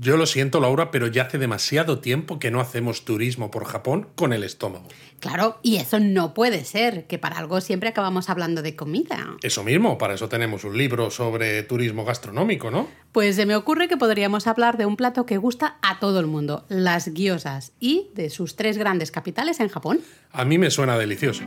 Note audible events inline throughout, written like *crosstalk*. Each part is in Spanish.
Yo lo siento, Laura, pero ya hace demasiado tiempo que no hacemos turismo por Japón con el estómago. Claro, y eso no puede ser, que para algo siempre acabamos hablando de comida. Eso mismo, para eso tenemos un libro sobre turismo gastronómico, ¿no? Pues se me ocurre que podríamos hablar de un plato que gusta a todo el mundo, las gyozas, y de sus tres grandes capitales en Japón. A mí me suena delicioso.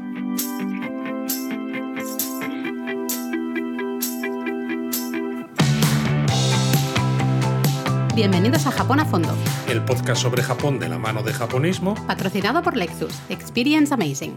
Bienvenidos a Japón a Fondo, El podcast sobre Japón de la mano de japonismo. patrocinado por Lexus. Experience Amazing.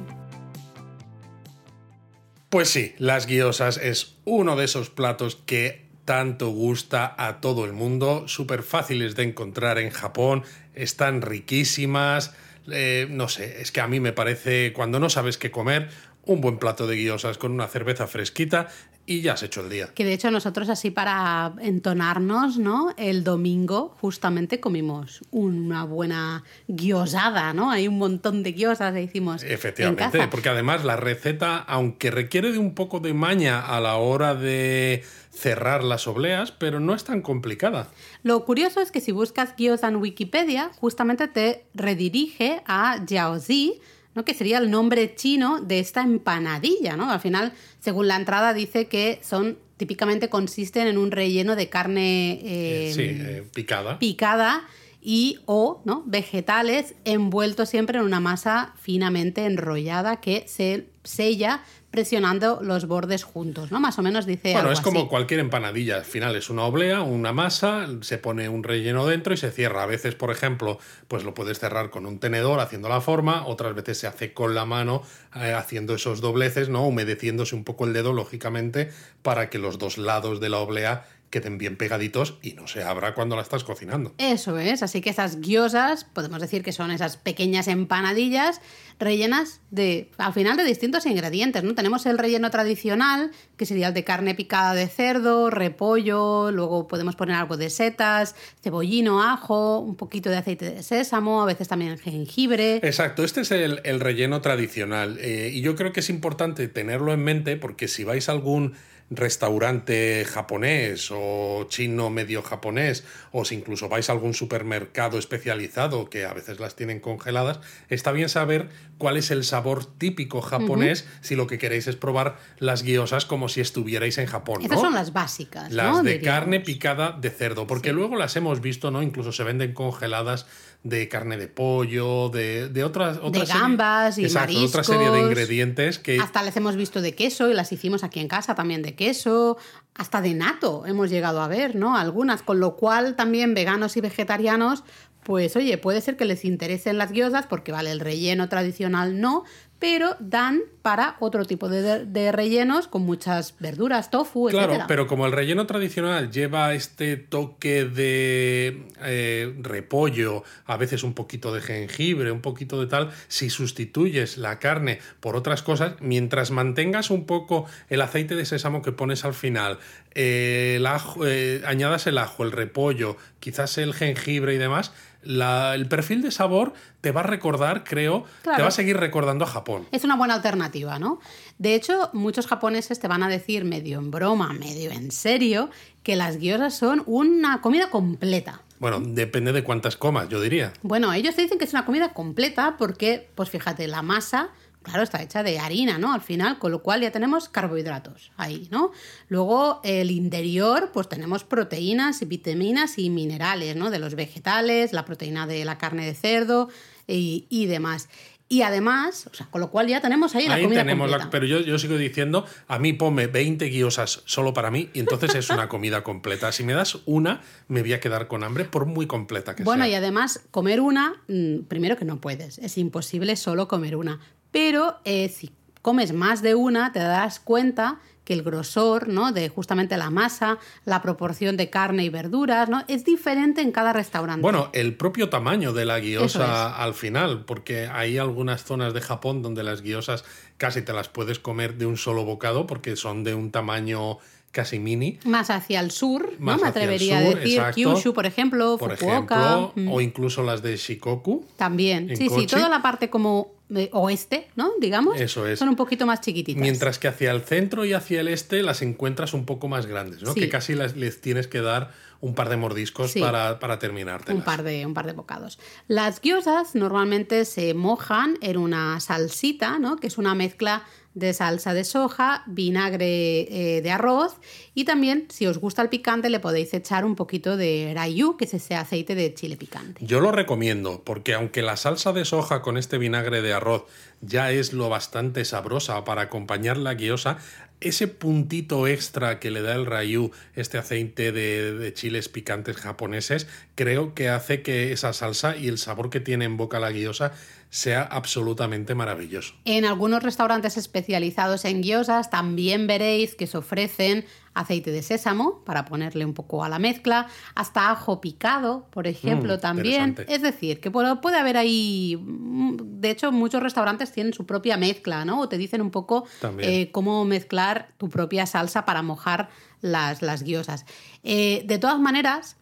Pues sí, las guiosas es uno de esos platos que tanto gusta a todo el mundo, súper fáciles de encontrar en Japón, están riquísimas, eh, no sé, es que a mí me parece, cuando no sabes qué comer, un buen plato de guiosas con una cerveza fresquita y ya has hecho el día. Que de hecho nosotros así para entonarnos, ¿no? El domingo justamente comimos una buena guiosada, ¿no? Hay un montón de guiosas que hicimos en Efectivamente, casa. porque además la receta, aunque requiere de un poco de maña a la hora de cerrar las obleas, pero no es tan complicada. Lo curioso es que si buscas gyoza en Wikipedia, justamente te redirige a jiaozi, ¿no? que sería el nombre chino de esta empanadilla, ¿no? Al final, según la entrada, dice que son típicamente consisten en un relleno de carne eh, sí, eh, picada. picada y o ¿no? vegetales envueltos siempre en una masa finamente enrollada que se sella presionando los bordes juntos, ¿no? Más o menos dice Bueno, algo es como así. cualquier empanadilla. Al final es una oblea, una masa, se pone un relleno dentro y se cierra. A veces, por ejemplo, pues lo puedes cerrar con un tenedor haciendo la forma, otras veces se hace con la mano eh, haciendo esos dobleces, ¿no? Humedeciéndose un poco el dedo, lógicamente, para que los dos lados de la oblea queden bien pegaditos y no se abra cuando la estás cocinando. Eso es, así que esas gyozas, podemos decir que son esas pequeñas empanadillas rellenas de, al final, de distintos ingredientes, ¿no? Tenemos el relleno tradicional, que sería el de carne picada de cerdo, repollo, luego podemos poner algo de setas, cebollino, ajo, un poquito de aceite de sésamo, a veces también jengibre. Exacto, este es el, el relleno tradicional eh, y yo creo que es importante tenerlo en mente porque si vais a algún restaurante japonés o chino medio japonés o si incluso vais a algún supermercado especializado que a veces las tienen congeladas, está bien saber cuál es el sabor típico japonés si lo que queréis es probar las guiosas como si estuvierais en Japón. Estas ¿no? son las básicas, Las ¿no? de Diríamos. carne picada de cerdo, porque luego las hemos visto, ¿no? Incluso se venden congeladas de carne de pollo, de, de otras... otra De serie- gambas y Exacto, otra serie de mariscos. ingredientes que... Hasta las hemos visto de queso y las hicimos aquí en casa también de queso, hasta de nato hemos llegado a ver, ¿no? Algunas, con lo cual también veganos y vegetarianos, pues oye, puede ser que les interesen las guiosas porque vale, el relleno tradicional no, pero dan para otro tipo de, rellenos con muchas verduras, tofu, Claro, etcétera. pero como el relleno tradicional lleva este toque de eh, repollo, a veces un poquito de jengibre, un poquito de tal, si sustituyes la carne por otras cosas, mientras mantengas un poco el aceite de sésamo que pones al final, eh, eh, añadas el ajo, el repollo, quizás el jengibre y demás, la- el perfil de sabor te va a recordar, creo, te va a seguir recordando a Japón. Es una buena alternativa, ¿no? De hecho, muchos japoneses te van a decir medio en broma, medio en serio, que las gyozas son una comida completa. Bueno, depende de cuántas comas, yo diría. Bueno, ellos te dicen que es una comida completa porque, pues fíjate, la masa, claro, está hecha de harina, ¿no? Al final, con lo cual ya tenemos carbohidratos ahí, ¿no? Luego, el interior, pues tenemos proteínas y vitaminas y minerales, ¿no? De los vegetales, la proteína de la carne de cerdo y, y demás. Y además, o sea, con lo cual ya tenemos ahí, la comida tenemos la- completa. pero yo, yo sigo diciendo, a mí ponme 20 guiosas solo para mí y entonces es una comida completa. Si me das una, me voy a quedar con hambre por muy completa que Bueno, y sea. además, comer una, mm, primero que no puedes, es imposible solo comer una. Pero eh, si comes más de una, te darás cuenta que el grosor, ¿no? De justamente la masa, la proporción de carne y verduras, ¿no? Es diferente en cada restaurante. Bueno, el propio tamaño de la guiosa al final, porque hay algunas zonas de Japón donde las guiosas casi te las puedes comer de un solo bocado porque son de un tamaño casi mini. Más hacia el sur, Más ¿no? Me atrevería sur, a decir. exacto. Kyushu, por ejemplo, Por Fukuoka. ejemplo, mm, o incluso las de Shikoku. También. Sí, sí, toda la parte como oeste, ¿no? Digamos. Eso es. Son un poquito más chiquititas. Mientras que hacia el centro y hacia el este las encuentras un poco más grandes, ¿no? Sí. Que casi las- les tienes que dar un par de mordiscos Sí. para, para terminártelas. Un par, de, un par de bocados. Las gyozas normalmente se mojan en una salsita, ¿no? que es una mezcla de salsa de soja, vinagre eh, de arroz y también, si os gusta el picante, le podéis echar un poquito de rayu, que es ese aceite de chile picante. Yo lo recomiendo, porque aunque la salsa de soja con este vinagre de arroz ya es lo bastante sabrosa para acompañar la guiosa, ese puntito extra que le da el rayu, este aceite de, de chiles picantes japoneses, creo que hace que esa salsa y el sabor que tiene en boca la guiosa sea absolutamente maravilloso. En algunos restaurantes especializados en gyozas también veréis que se ofrecen aceite de sésamo para ponerle un poco a la mezcla, hasta ajo picado, por ejemplo, Mm, también. Es decir, que puede, puede haber ahí, mm, de hecho, muchos restaurantes tienen su propia mezcla, ¿no? O te dicen un poco eh, cómo mezclar tu propia salsa para mojar las, las guiosas. Eh, de todas maneras,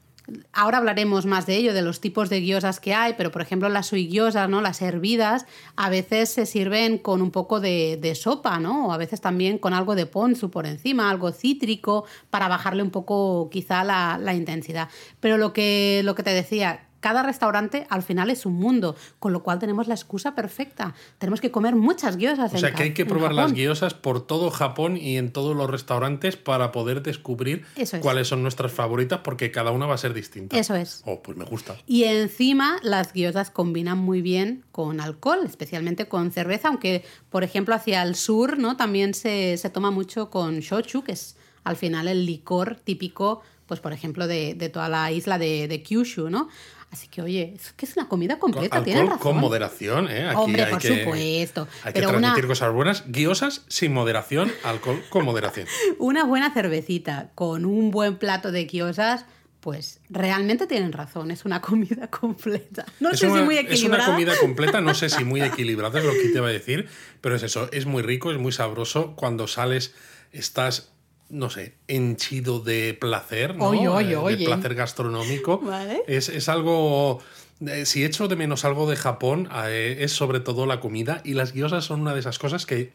Ahora hablaremos más de ello, de los tipos de guiosas que hay, pero por ejemplo las suigiosas, ¿no? Las hervidas, a veces se sirven con un poco de, de sopa, ¿no? O a veces también con algo de ponzu por encima, algo cítrico, para bajarle un poco quizá la, la intensidad. Pero lo que, lo que te decía, cada restaurante al final es un mundo, con lo cual tenemos la excusa perfecta. Tenemos que comer muchas guiosas. O sea que hay que probar las guiosas por todo Japón y en todos los restaurantes para poder descubrir es. cuáles son nuestras favoritas porque cada una va a ser distinta. Eso es. Oh, pues me gusta. Y encima las guiosas combinan muy bien con alcohol, especialmente con cerveza, aunque por ejemplo hacia el sur ¿no? también se, se toma mucho con shochu, que es al final el licor típico, pues por ejemplo, de, de toda la isla de, de Kyushu, ¿no? Así que oye, es que es una comida completa, Con, alcohol razón. con moderación, ¿eh? Aquí Hombre, hay por que, supuesto. Hay Pero que una- transmitir cosas buenas. Guiosas sin moderación, alcohol con moderación. *laughs* Una buena cervecita con un buen plato de guiosas, pues realmente tienen razón, es una comida *laughs* completa. No es, sé una, si muy es una equilibrada. comida completa, no sé si muy *laughs* equilibrada, es lo que te iba a decir, pero es eso, es muy rico, es muy sabroso. Cuando sales, estás, no sé, henchido de placer, ¿no? Oye, oye, Eh, oye. De placer gastronómico. Vale. Es, es algo. eh, Si echo de menos algo de Japón, eh, es sobre todo la comida. Y las guiosas son una de esas cosas que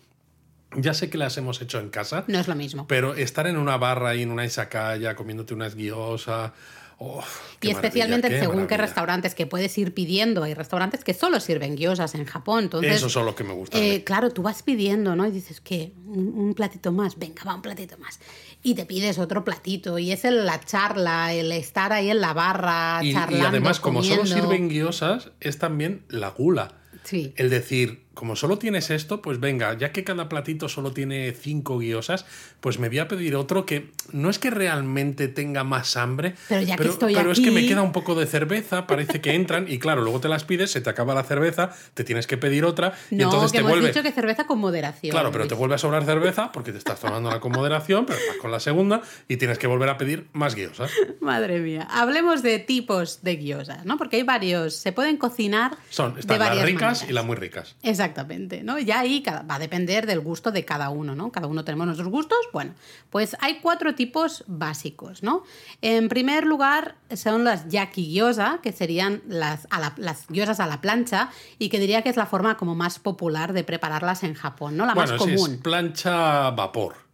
ya sé que las hemos hecho en casa, No es lo mismo. pero estar en una barra y en una izakaya comiéndote unas guiosas. Oh, Y especialmente según qué restaurantes que puedes ir pidiendo. Hay restaurantes que solo sirven guiosas en Japón. Entonces, Esos son los que me gustan. eh, claro, tú vas pidiendo, ¿no? Y dices, ¿qué? Un, un platito más. Venga, va, un platito más. Y te pides otro platito. Y es el- la charla, el estar ahí en la barra, y, y charlando, además, como solo sirven guiosas, es también la gula. Sí. El decir, como solo tienes esto, pues venga, ya que cada platito solo tiene cinco guiosas, pues me voy a pedir otro que no es que realmente tenga más hambre, Pero ya que estoy pero es que me queda un poco de cerveza, parece que entran y claro, luego te las pides, se te acaba la cerveza, te tienes que pedir otra y No, entonces que te hemos vuelve... dicho que cerveza con moderación. Claro, pero te vuelve a sobrar cerveza porque te estás tomando con moderación, pero vas con la segunda y tienes que volver a pedir más guiosas. Madre mía. Hablemos de tipos de guiosas, ¿no? Porque hay varios. Se pueden cocinar Son, de están las varias ricas maneras. y las muy ricas. Exactamente, ¿no? Ya ahí va a depender del gusto de cada uno, ¿no? Cada uno tenemos nuestros gustos. Bueno, pues hay cuatro tipos básicos, ¿no? En primer lugar son las yaki gyoza, que serían las, a la- las gyozas a la plancha y que diría que es la forma como más popular de prepararlas en Japón, ¿no? La bueno, más común. es plancha vapor.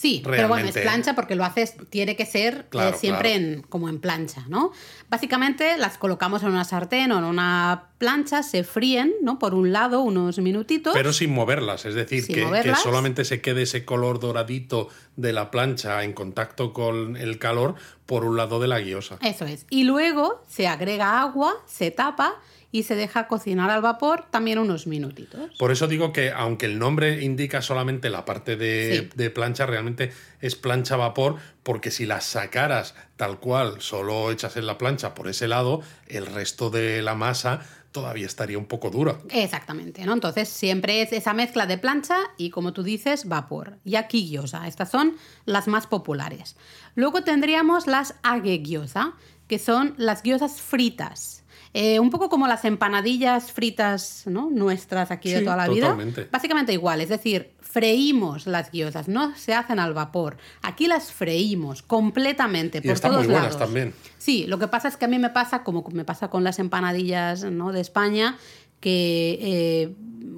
Sí, pero bueno, es plancha porque lo haces, tiene que ser eh, siempre claro. En, como en plancha, ¿no? Básicamente las colocamos en una sartén o en una plancha, se fríen, ¿no? Por un lado, unos minutitos. Pero sin moverlas, es decir, que, que solamente se quede ese color doradito de la plancha en contacto con el calor por un lado de la guiosa. Eso es. Y luego se agrega agua, se tapa y se deja cocinar al vapor también unos minutitos. Por eso digo que aunque el nombre indica solamente la parte de, Sí. de plancha, realmente es plancha vapor, porque si las sacaras tal cual, solo echas en la plancha por ese lado, el resto de la masa todavía estaría un poco dura. Exactamente, ¿no? Entonces siempre es esa mezcla de plancha y como tú dices, vapor. Y aquí gyoza. Estas son las más populares. Luego tendríamos las age gyoza, que son las gyozas fritas. Eh, un poco como las empanadillas fritas ¿no? nuestras aquí de toda la vida. totalmente. Básicamente igual, es decir, freímos las gyozas, no se hacen al vapor. Aquí las freímos completamente Y por están todos muy buenas lados. también. Sí, lo que pasa es que a mí me pasa, como me pasa con las empanadillas ¿no? de España, que eh,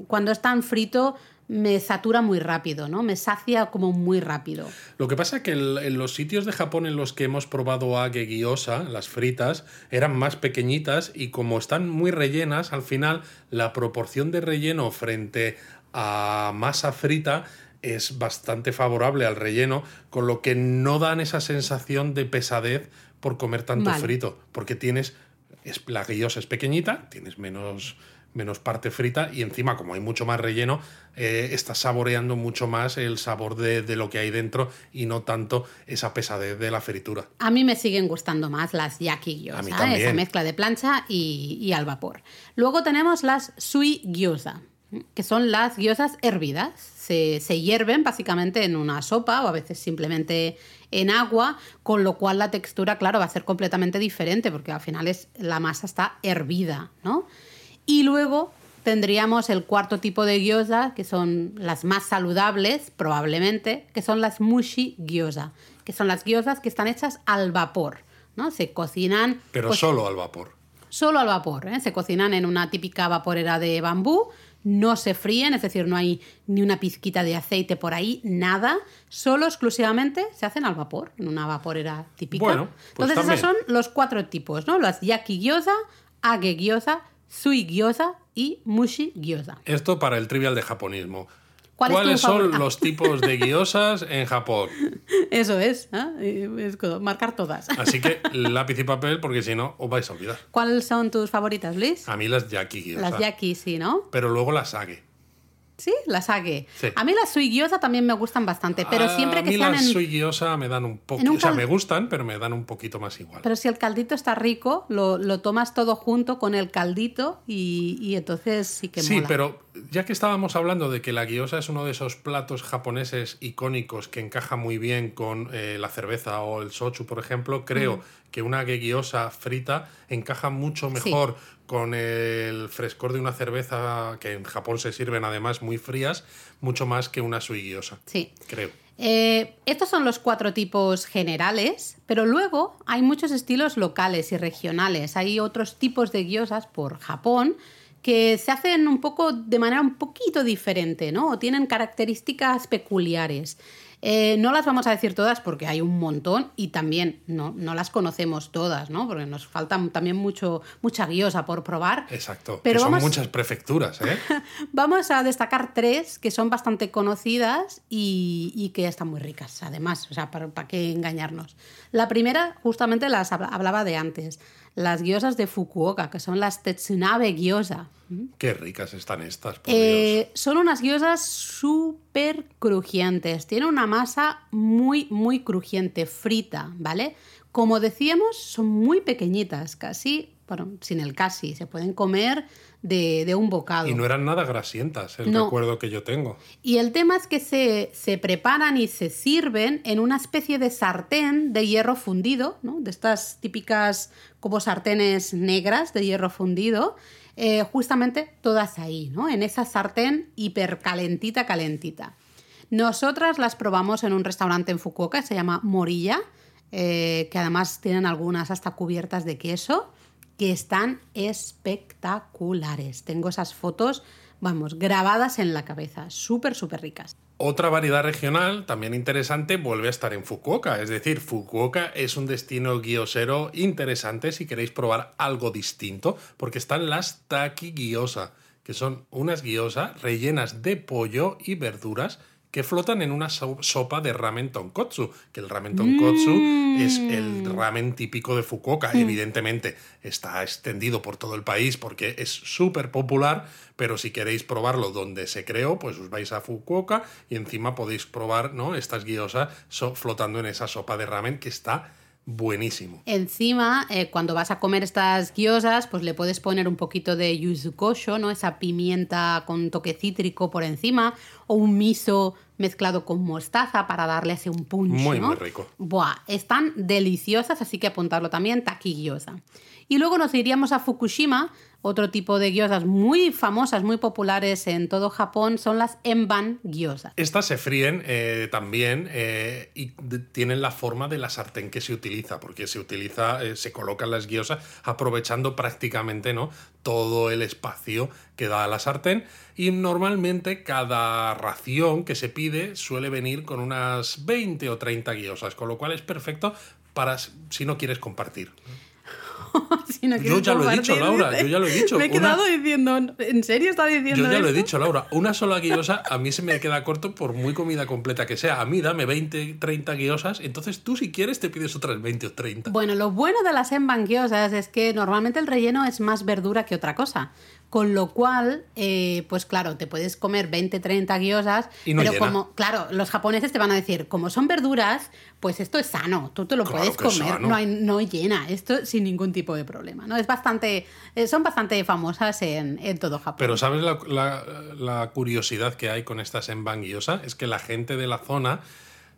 cuando están frito me satura muy rápido, ¿no? Me sacia como muy rápido. Lo que pasa es que el- en los sitios de Japón en los que hemos probado age gyoza, las fritas, eran más pequeñitas y como están muy rellenas, al final la proporción de relleno frente a masa frita es bastante favorable al relleno, con lo que no dan esa sensación de pesadez por comer tanto Vale. frito, porque tienes, es, la gyoza es pequeñita, tienes menos, menos parte frita y encima como hay mucho más relleno, eh, estás saboreando mucho más el sabor de, de lo que hay dentro y no tanto esa pesadez de la fritura. A mí me siguen gustando más las yaki A mí gyoza, también. esa mezcla de plancha y, y al vapor. Luego tenemos las sui gyoza, que son las gyozas hervidas. Se, se hierven básicamente en una sopa o a veces simplemente en agua, con lo cual la textura, claro, va a ser completamente diferente porque al final es, la masa está hervida, ¿no? Y luego tendríamos el cuarto tipo de gyoza, que son las más saludables, probablemente, que son las mushi gyoza, que son las gyozas que están hechas al vapor, ¿no? Se cocinan Pero pues, solo al vapor. solo al vapor, ¿eh? se cocinan en una típica vaporera de bambú, no se fríen, es decir, no hay ni una pizquita de aceite por ahí, nada, solo exclusivamente se hacen al vapor, en una vaporera típica. Bueno, pues Entonces esos son los cuatro tipos, ¿no? Las yaki gyoza, age gyoza, sui gyoza y mushi gyoza. Esto para el trivial de japonismo. ¿Cuál es tu ¿Cuáles son los tipos de *laughs* gyozas en Japón? Eso es, ¿eh? es marcar todas. Así que *laughs* lápiz y papel, porque si no, os vais a olvidar. ¿Cuáles son tus favoritas, Luis? A mí las yaki gyoza. Las yaki, sí, ¿no? Pero luego las age. Sí, las age. Sí. A mí las sui gyoza también me gustan bastante, pero A siempre que mí sean las en... sui gyoza me dan un poco... un O sea, cal- me gustan, pero me dan un poquito más igual. Pero si el caldito está rico, lo, lo tomas todo junto con el caldito y, y entonces sí que Sí, mola. pero ya que estábamos hablando de que la gyoza es uno de esos platos japoneses icónicos que encaja muy bien con eh, la cerveza o el sochu, por ejemplo, creo que una gyoza frita encaja mucho Sí. mejor con el frescor de una cerveza que en Japón se sirven además muy frías, mucho más que una sui gyoza, Sí. creo. Eh, estos son los cuatro tipos generales, pero luego hay muchos estilos locales y regionales. Hay otros tipos de gyozas por Japón que se hacen un poco de manera un poquito diferente, ¿no? O tienen características peculiares. Eh, no las vamos a decir todas porque hay un montón y también no, no las conocemos todas, ¿no? Porque nos falta también mucho, mucha guiosa por probar. Exacto. Pero que son muchas prefecturas, ¿eh? *laughs* Vamos a destacar tres que son bastante conocidas y, y que están muy ricas, además, o sea, para, para qué engañarnos. La primera, justamente las habla- hablaba de antes, las gyozas de Fukuoka, que son las Tetsunabe gyoza. Qué ricas están estas, por Dios. Eh, son unas gyozas súper crujientes, tienen una masa muy, muy crujiente, frita, ¿vale? Como decíamos, son muy pequeñitas, casi, bueno, sin el casi, se pueden comer de, de un bocado. Y no eran nada grasientas, el No. recuerdo que yo tengo. Y el tema es que se, se preparan y se sirven en una especie de sartén de hierro fundido, ¿no? de estas típicas como sartenes negras de hierro fundido, eh, justamente todas ahí, ¿no? en esa sartén hipercalentita, calentita. Nosotras las probamos en un restaurante en Fukuoka, se llama Morilla, eh, que además tienen algunas hasta cubiertas de queso, que están espectaculares. Tengo esas fotos, vamos, grabadas en la cabeza, súper, súper ricas. Otra variedad regional también interesante vuelve a estar en Fukuoka. Es decir, Fukuoka es un destino guiosero interesante si queréis probar algo distinto, porque están las taki gyoza, que son unas gyoza rellenas de pollo y verduras que flotan en una so- sopa de ramen tonkotsu, que el ramen tonkotsu es el ramen típico de Fukuoka. Evidentemente está extendido por todo el país porque es súper popular, pero si queréis probarlo donde se creó, pues os vais a Fukuoka y encima podéis probar ¿no? estas guiosas so- flotando en esa sopa de ramen que está buenísimo. Encima, eh, cuando vas a comer estas gyozas, pues le puedes poner un poquito de yuzu kosho, ¿no? Esa pimienta con toque cítrico por encima, o un miso mezclado con mostaza para darle ese un punch, Muy, ¿no? muy rico. Buah, están deliciosas, así que apuntarlo también, taki gyoza. Y luego nos iríamos a Fukushima, otro tipo de gyozas muy famosas, muy populares en todo Japón, son las emban gyozas. Estas se fríen eh, también eh, y tienen la forma de la sartén que se utiliza, porque se utiliza, eh, se colocan las gyozas aprovechando prácticamente ¿no? todo el espacio que da la sartén y normalmente cada ración que se pide suele venir con unas 20 o 30 gyozas, con lo cual es perfecto para si no quieres compartir. *laughs* yo ya lo he dicho, Laura, yo ya lo he dicho. Me he quedado diciendo, ¿en serio está diciendo Yo ya lo he dicho, Laura, una sola guiosa a mí se me queda corto por muy comida completa que sea. A mí dame 20, 30 guiosas, entonces tú si quieres te pides otras 20 o 30. Bueno, lo bueno de las embanguiosas es que normalmente el relleno es más verdura que otra cosa. Con lo cual, eh, pues claro, te puedes comer 20, 30 guiosas, pero como, claro, los japoneses te van a decir, como son verduras, pues esto es sano, tú te lo puedes comer, no, hay, no llena, esto sin ningún tipo de problema, ¿no? Es bastante, eh, son bastante famosas en, todo Japón. Pero ¿sabes la, curiosidad que hay con estas embanguiosa? Es que la gente de la zona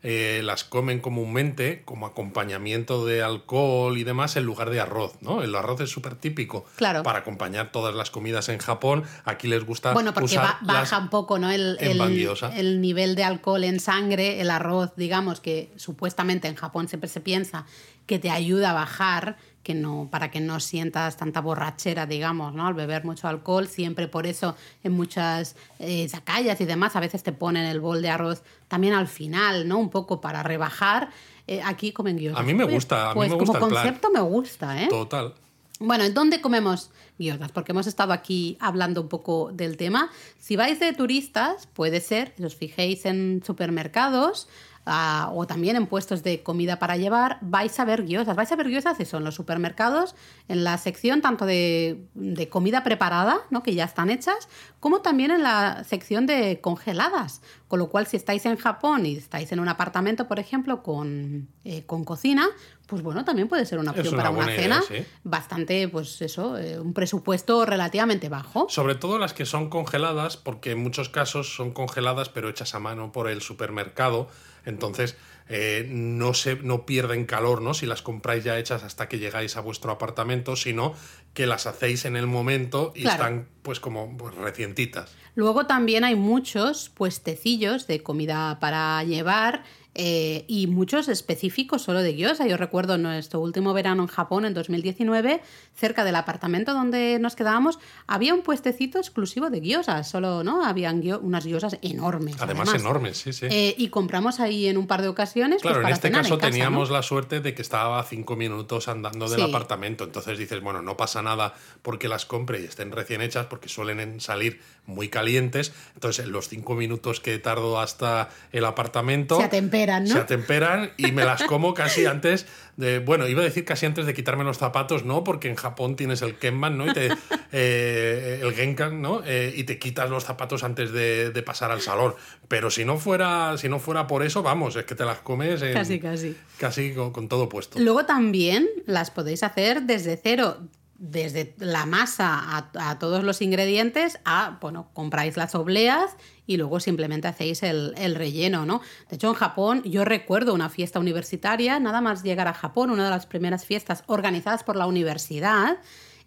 eh, las comen comúnmente como acompañamiento de alcohol y demás en lugar de arroz, ¿no? El arroz es súper típico para acompañar todas las comidas en Japón. Aquí les gusta Bueno, porque baja un poco, ¿no? El, el, nivel de alcohol en sangre, el arroz, digamos, que supuestamente en Japón siempre se piensa que te ayuda a bajar que no, para que no sientas tanta borrachera, digamos, ¿no? Al beber mucho alcohol, siempre por eso en muchas eh, y demás a veces te ponen el bol de arroz también al final, ¿no? Un poco para rebajar. Eh, aquí comen guiosas. A mí me gusta, a mí pues me gusta como concepto me gusta, ¿eh? Total. Bueno, ¿en dónde comemos guiosas? Porque hemos estado aquí hablando un poco del tema. Si vais de turistas, puede ser, os fijéis en supermercados, o también en puestos de comida para llevar, vais a ver guiosas. Vais a ver guiosas, eso, en los supermercados, en la sección tanto de, comida preparada, ¿no? que ya están hechas, como también en la sección de congeladas. Con lo cual, si estáis en Japón y estáis en un apartamento, por ejemplo, con, eh, con cocina, pues bueno, también puede ser una opción para una cena bastante, pues eso, eh, un presupuesto relativamente bajo. Sobre todo las que son congeladas, porque en muchos casos son congeladas pero hechas a mano por el supermercado entonces, eh, no, se, no pierden calor ¿no? si las compráis ya hechas hasta que llegáis a vuestro apartamento, sino que las hacéis en el momento y están pues como pues, recientitas. Luego también hay muchos puestecillos de comida para llevar eh, y muchos específicos solo de gyoza. Yo recuerdo nuestro último verano en Japón, en 2019, cerca del apartamento donde nos quedábamos, había un puestecito exclusivo de gyozas, solo, ¿no? Habían unas gyozas enormes. Además, enormes, sí, sí. Eh, y compramos ahí en un par de ocasiones. Pues, claro, en este caso teníamos la suerte de que estaba a cinco minutos andando del apartamento. Entonces dices, bueno, no pasa nada porque las compre y estén recién hechas, porque suelen salir muy calientes. Entonces, en los cinco minutos que tardo hasta el apartamento. Se atemperan, ¿no? Se atemperan y me las como casi *laughs* antes de. Bueno, iba a decir casi antes de quitarme los zapatos, ¿no? Porque en Japón tienes el Kenman, ¿no? Y te, *laughs* eh, el Genkan, ¿no? Eh, y te quitas los zapatos antes de, pasar al salón. Pero si no fuera, si no fuera por eso, vamos, es que te las comes. casi, casi. Casi con todo puesto. Luego también las podéis hacer desde cero desde la masa a, todos los ingredientes a, bueno, compráis las obleas y luego simplemente hacéis el, el, relleno, ¿no? De hecho, en Japón yo recuerdo una fiesta universitaria, nada más llegar a Japón, una de las primeras fiestas organizadas por la universidad,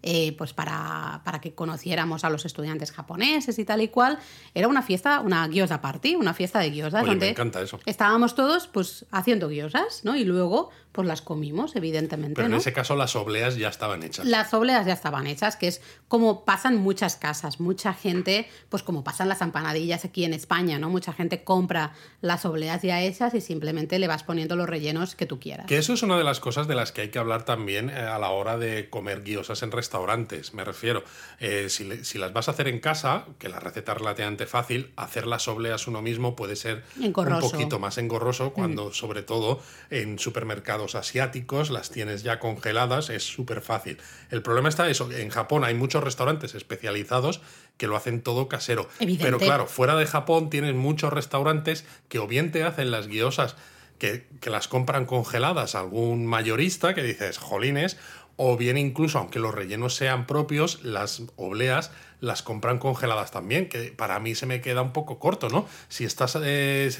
eh, pues para, para, que conociéramos a los estudiantes japoneses y tal y cual. Era una fiesta, una gyoza party, una fiesta de gyozas. donde me encanta eso. Estábamos todos pues haciendo gyozas, ¿no? Y luego pues las comimos, evidentemente. Pero en ese caso las obleas ya estaban hechas. Las obleas ya estaban hechas, que es como pasan muchas casas, mucha gente, pues como pasan las empanadillas aquí en España, ¿no? Mucha gente compra las obleas ya hechas y simplemente le vas poniendo los rellenos que tú quieras. Que eso es una de las cosas de las que hay que hablar también eh, a la hora de comer guiosas en restaurantes, me refiero. Eh, si, si, las vas a hacer en casa, que la receta es relativamente fácil, hacer las obleas uno mismo puede ser un poquito más engorroso cuando, mm. sobre todo, en supermercados asiáticos, las tienes ya congeladas, es súper fácil. El problema está eso, en Japón hay muchos restaurantes especializados que lo hacen todo casero. Pero claro, fuera de Japón tienes muchos restaurantes que o bien te hacen las guiosas que, que las compran congeladas algún mayorista que dices, jolines, o bien incluso, aunque los rellenos sean propios, las obleas las compran congeladas también, que para mí se me queda un poco corto, ¿no? Si estás eh,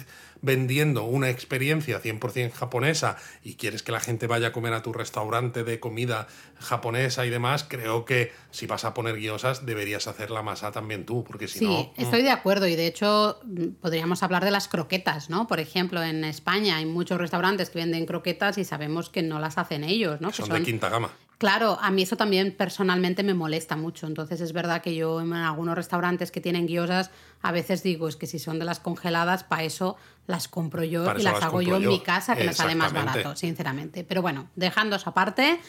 vendiendo una experiencia 100% japonesa y quieres que la gente vaya a comer a tu restaurante de comida japonesa y demás, creo que si vas a poner guiosas deberías hacer la masa también tú, porque si sí, no... estoy de acuerdo y de hecho mm, podríamos hablar de las croquetas, ¿no? Por ejemplo, en España hay muchos restaurantes que venden croquetas y sabemos que no las hacen ellos, ¿no? Que son, de quinta gama. Claro, a mí eso también personalmente me molesta mucho. Entonces es verdad que yo en algunos restaurantes que tienen guiosas a veces digo, es que si son de las congeladas, para eso las compro yo Para y las las hago yo en mi casa, que me sale más barato, sinceramente. Pero bueno, dejando aparte,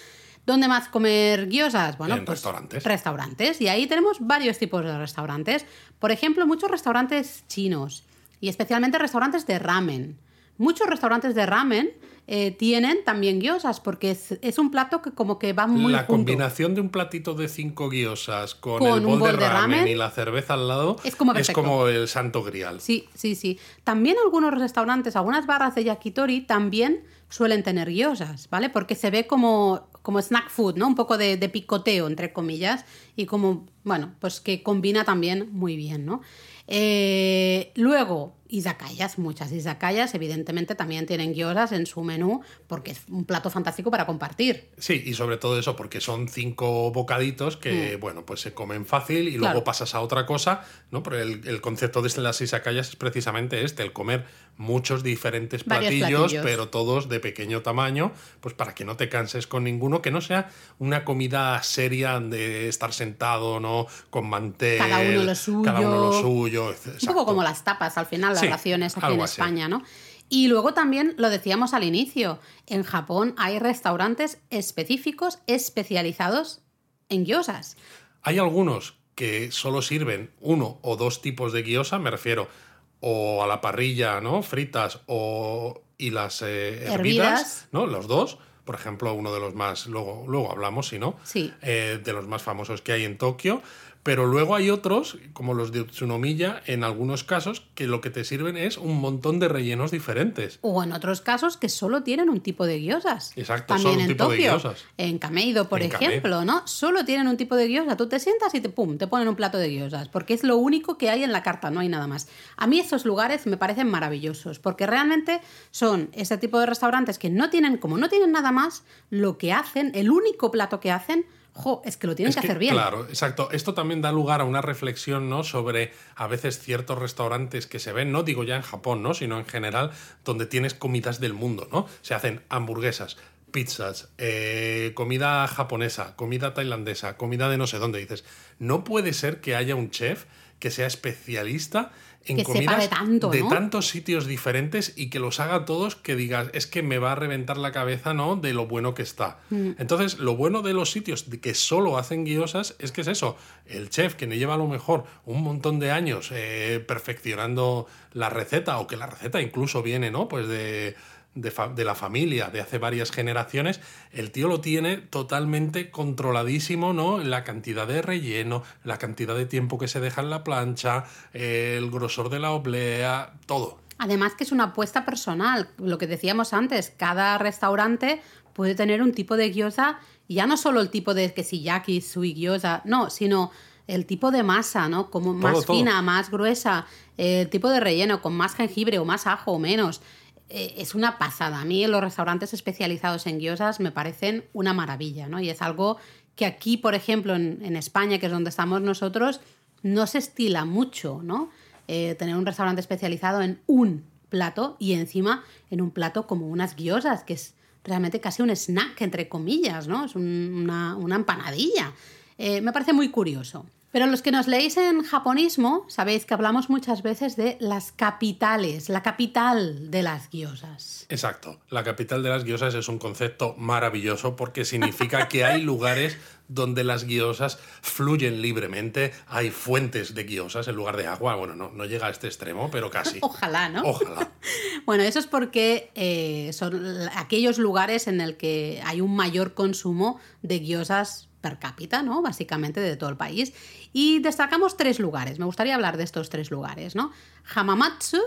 ¿dónde más comer guiosas? Bueno, En pues restaurantes. restaurantes. Y ahí tenemos varios tipos de restaurantes. Por ejemplo, muchos restaurantes chinos y especialmente restaurantes de ramen. Muchos restaurantes de ramen eh, tienen también guiosas porque es, es un plato que como que va muy la junto. combinación de un platito de cinco guiosas con, Con el un bol, bol de, de ramen ramen y la cerveza al lado es como perfecto. como el santo grial. Sí, sí, sí. También algunos restaurantes, algunas barras de yakitori también suelen tener guiosas, ¿vale? Porque se ve como, como snack food, ¿no? Un poco de, de picoteo, entre comillas, y como, bueno, pues que combina también muy bien, ¿no? Eh, luego, izakayas, muchas izakayas, evidentemente también tienen guiosas en su menú porque es un plato fantástico para compartir. Sí, y sobre todo eso, porque son cinco bocaditos que, bueno, pues se comen fácil y Mm. Claro. luego pasas a otra cosa, ¿no? Pero el, el concepto de las isakayas es precisamente este, el comer muchos diferentes platillos, platillos. pero todos de pequeño tamaño, pues para que no te canses con ninguno, que no sea una comida seria de estar sentado, ¿no? Con mantel. Cada uno lo suyo. Cada uno lo suyo. Un poco como las tapas, al final, Sí, aquí en así. España, ¿no? Y luego también lo decíamos al inicio, en Japón hay restaurantes específicos especializados en gyozas. Hay algunos que solo sirven uno o dos tipos de guiosa, me refiero o a la parrilla, ¿no? Fritas o y las eh, hervidas, Hervidas. ¿no? Los dos. Por ejemplo, uno de los más, luego, luego hablamos, si no, Sí. eh, de los más famosos que hay en Tokio. Pero luego hay otros, como los de Utsunomiya, en algunos casos, que lo que te sirven es un montón de rellenos diferentes. O en otros casos que solo tienen un tipo de gyozas. Exacto, También solo un en tipo de gyozas. en Kameido, por En ejemplo, ¿no? Solo tienen un tipo de gyoza. Tú te sientas y te pum, te ponen un plato de gyozas, porque es lo único que hay en la carta, no hay nada más. A mí estos lugares me parecen maravillosos, porque realmente son ese tipo de restaurantes que no tienen, como no tienen nada más, lo que hacen, el único plato que hacen, jo, es que lo tienen Es que, que, hacer bien. Claro, exacto. Esto también da lugar a una reflexión, ¿no? Sobre a veces ciertos restaurantes que se ven, no digo ya en Japón, ¿no? Sino en general, donde tienes comidas del mundo, ¿no? Se hacen hamburguesas, pizzas, eh, comida japonesa, comida tailandesa, comida de no sé dónde. Dices, no puede ser que haya un chef que sea especialista en Que sepa comidas de tanto, ¿no? tantos sitios diferentes y que los haga todos que digas, es que me va a reventar la cabeza, ¿no? De lo bueno que está. Mm. Entonces, lo bueno de los sitios que solo hacen guiosas es que es eso. El chef que le lleva a lo mejor un montón de años eh, perfeccionando la receta, o que la receta incluso viene, ¿no? Pues de. De, la familia de hace varias generaciones, el tío lo tiene totalmente controladísimo, ¿no? La cantidad de relleno, la cantidad de tiempo que se deja en la plancha, el grosor de la oblea, todo. Además que es una apuesta personal, lo que decíamos antes, cada restaurante puede tener un tipo de gyoza, ya no solo el tipo de quesillaki, sui gyoza, no, sino el tipo de masa, ¿no? Como más todo. fina, más gruesa, el tipo de relleno, con más jengibre o más ajo o menos. Eh, es una pasada. A mí los restaurantes especializados en gyozas me parecen una maravilla, ¿no? Y es algo que aquí, por ejemplo, en, España, que es donde estamos nosotros, no se estila mucho, ¿no? Eh, tener un restaurante especializado en un plato y encima en un plato como unas guiosas, que es realmente casi un snack, entre comillas, ¿no? Es un- una, una empanadilla. Eh, me parece muy curioso. Pero los que nos leéis en japonismo, sabéis que hablamos muchas veces de las capitales, la capital de las guiosas. Exacto. La capital de las guiosas es un concepto maravilloso porque significa que hay lugares donde las guiosas fluyen libremente, hay fuentes de guiosas en lugar de agua. Bueno, no, no llega a este extremo, pero casi. *laughs* Ojalá, ¿no? Ojalá. *laughs* Bueno, eso es porque eh, son aquellos lugares en el que hay un mayor consumo de guiosas per cápita, ¿no? Básicamente de todo el país. Y destacamos tres lugares. Me gustaría hablar de estos tres lugares, ¿no? Hamamatsu,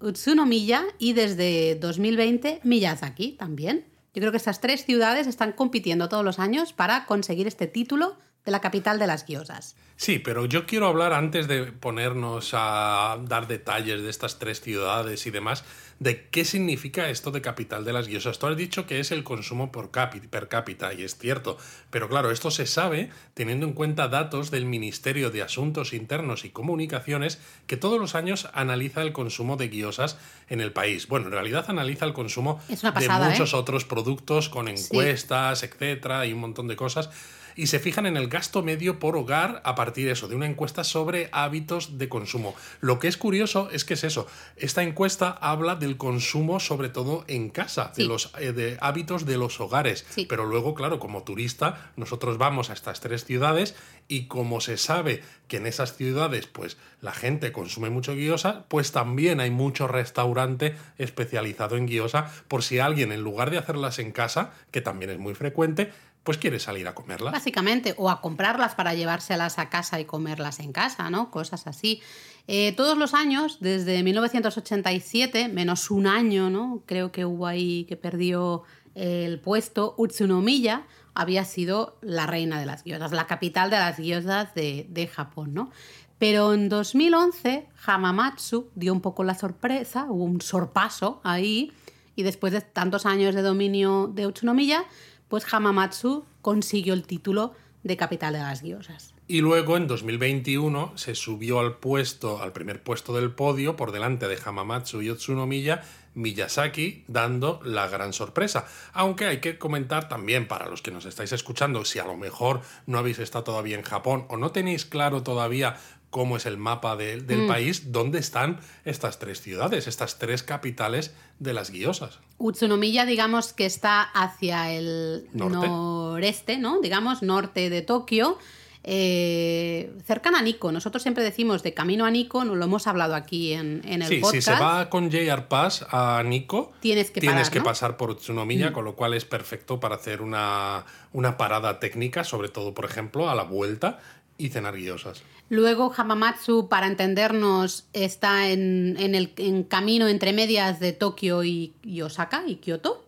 Utsunomiya y desde 2020 Miyazaki también. Yo creo que estas tres ciudades están compitiendo todos los años para conseguir este título de la capital de las guiosas. Sí, pero yo quiero hablar antes de ponernos a dar detalles de estas tres ciudades y demás, de qué significa esto de capital de las guiosas. Tú has dicho que es el consumo por cápita, per cápita, y es cierto, pero claro, esto se sabe teniendo en cuenta datos del Ministerio de Asuntos Internos y Comunicaciones que todos los años analiza el consumo de guiosas en el país. Bueno, en realidad analiza el consumo de muchos ¿eh? otros productos con encuestas, etcétera, y un montón de cosas y se fijan en el gasto medio por hogar a partir de eso, de una encuesta sobre hábitos de consumo. Lo que es curioso es que es eso, esta encuesta habla del consumo sobre todo en casa, de los eh, de hábitos de los hogares, pero luego, claro, como turista, nosotros vamos a estas tres ciudades y como se sabe que en esas ciudades pues la gente consume mucho guiosa, pues también hay mucho restaurante especializado en guiosa por si alguien en lugar de hacerlas en casa, que también es muy frecuente, pues quiere salir a comerlas. Básicamente, o a comprarlas para llevárselas a casa y comerlas en casa, ¿no? Cosas así. Eh, todos los años, desde 1987, menos un año, ¿no? Creo que hubo ahí que perdió el puesto, Utsunomiya había sido la reina de las gyozas, la capital de las gyozas de, de Japón, ¿no? Pero en 2011 Hamamatsu dio un poco la sorpresa, hubo un sorpaso ahí, y después de tantos años de dominio de Utsunomiya, pues Hamamatsu consiguió el título de capital de las guiosas. Y luego en 2021 se subió al puesto, al primer puesto del podio, por delante de Hamamatsu y Otsunomiya, Miyazaki, dando la gran sorpresa. Aunque hay que comentar también para los que nos estáis escuchando, si a lo mejor no habéis estado todavía en Japón o no tenéis claro todavía cómo es el mapa del mm. país, dónde están estas tres ciudades, estas tres capitales de las guiosas. Utsunomiya, digamos que está hacia el noreste, ¿no? Digamos, norte de Tokio. Eh, cercana a Nico. Nosotros siempre decimos de camino a Nico, no lo hemos hablado aquí en, en el podcast. Sí, si se va con JR Pass a Nico, tienes que, tienes que pasar por Utsunomiya, mm. con lo cual es perfecto para hacer una, una parada técnica, sobre todo, por ejemplo, a la vuelta y cenar guiosas. Luego Hamamatsu, para entendernos, está en, el camino entre medias de Tokio y, Osaka y Kioto.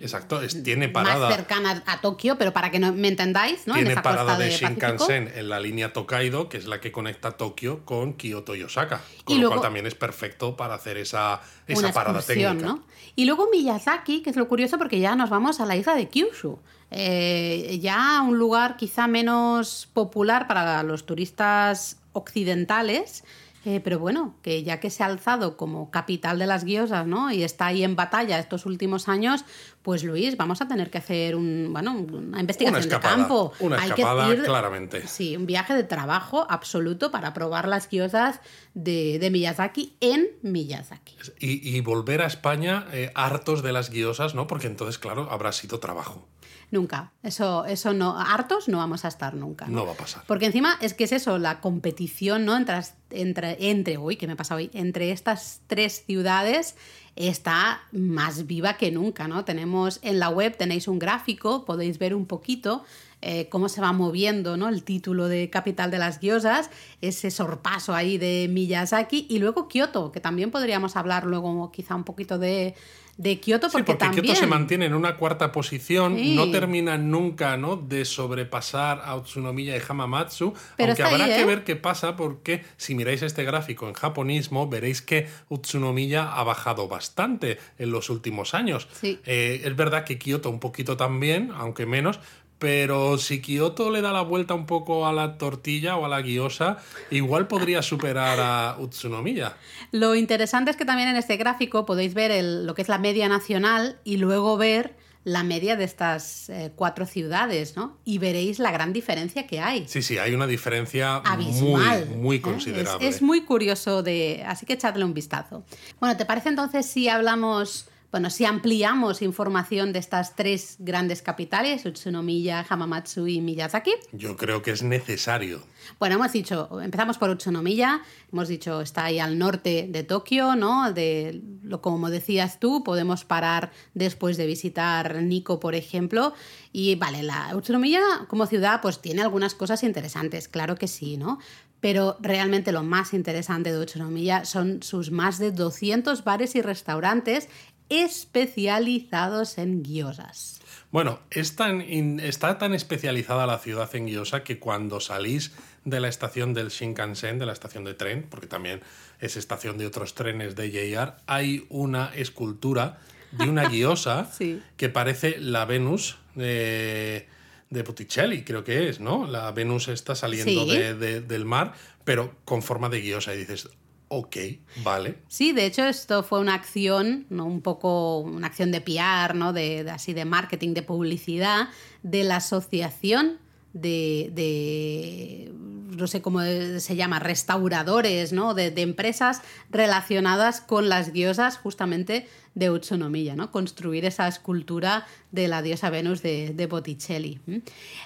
Exacto, tiene parada. Más cercana a Tokio, pero para que no, me entendáis, ¿no? Tiene parada de, Shinkansen en la línea Tokaido, que es la que conecta Tokio con Kioto y Osaka. Con lo cual también es perfecto para hacer esa, esa parada técnica. Y luego Miyazaki, que es lo curioso porque ya nos vamos a la isla de Kyushu. Eh, ya un lugar quizá menos popular para los turistas occidentales, eh, pero bueno, que ya que se ha alzado como capital de las guiosas, ¿no? Y está ahí en batalla estos últimos años, pues Luis, vamos a tener que hacer un, bueno, una investigación de campo. Una escapada, claramente. Sí, un viaje de trabajo absoluto para probar las guiosas de, Miyazaki en Miyazaki. Y, volver a España eh, hartos de las guiosas, ¿no? Porque entonces, claro, habrá sido trabajo. Nunca. Eso, eso no. Hartos no vamos a estar nunca. ¿no? va a pasar. Porque encima es que es eso, la competición, ¿no? Entre, entre, entre uy, ¿qué me pasa hoy? Entre estas tres ciudades está más viva que nunca, ¿no? Tenemos en la web, tenéis un gráfico, podéis ver un poquito eh, cómo se va moviendo ¿no? el título de Capital de las Guiosas, ese sorpaso ahí de Miyazaki, y luego Kioto, que también podríamos hablar luego quizá un poquito de, de Kioto porque, sí, porque Kioto se mantiene en una cuarta posición, no termina nunca ¿no? de sobrepasar a Utsunomiya y Hamamatsu, aunque habrá que ¿eh? ver qué pasa porque si miráis este gráfico en japonismo veréis que Utsunomiya ha bajado bastante en los últimos años. Eh, es verdad que Kioto un poquito también, aunque menos, pero si Kioto le da la vuelta un poco a la tortilla o a la guiosa, igual podría superar a Utsunomiya. Lo interesante es que también en este gráfico podéis ver lo que es la media nacional y luego ver la media de estas eh, cuatro ciudades, ¿no? Y veréis la gran diferencia que hay. Sí, sí, hay una diferencia Abismal, muy, muy ¿eh? considerable. Es, es, muy curioso de. Así que echadle un vistazo. Bueno, ¿te parece entonces si hablamos bueno, si ampliamos información de estas tres grandes capitales, Utsunomiya, Hamamatsu y Miyazaki. Yo creo que es necesario. Bueno, hemos dicho, empezamos por Utsunomiya, hemos dicho, está ahí al norte de Tokio, ¿no? De, lo, como decías tú, podemos parar después de visitar Nikko, por ejemplo. Y vale, la Utsunomiya como ciudad, pues tiene algunas cosas interesantes, claro que sí, ¿no? pero realmente lo más interesante de Utsunomiya son sus más de 200 bares y restaurantes especializados en guiosas. Bueno, es tan in- está tan especializada la ciudad en Gyoza que cuando salís de la estación del Shinkansen, de la estación de tren, porque también es estación de otros trenes de JR, hay una escultura de una *laughs* Sí. que parece la Venus de, de Botticelli, creo que es, ¿no? La Venus está saliendo Sí. de- de- del mar, pero con forma de gyoza. Y dices, ok, vale. Sí, de hecho esto fue una acción, ¿no? un poco una acción de PR, ¿no? de, de así de marketing, de publicidad, de la asociación de, de, no sé cómo se llama, restauradores, ¿no? de, de empresas relacionadas con las diosas justamente de Utsunomiya, ¿no? construir esa escultura de la diosa Venus de, de Botticelli.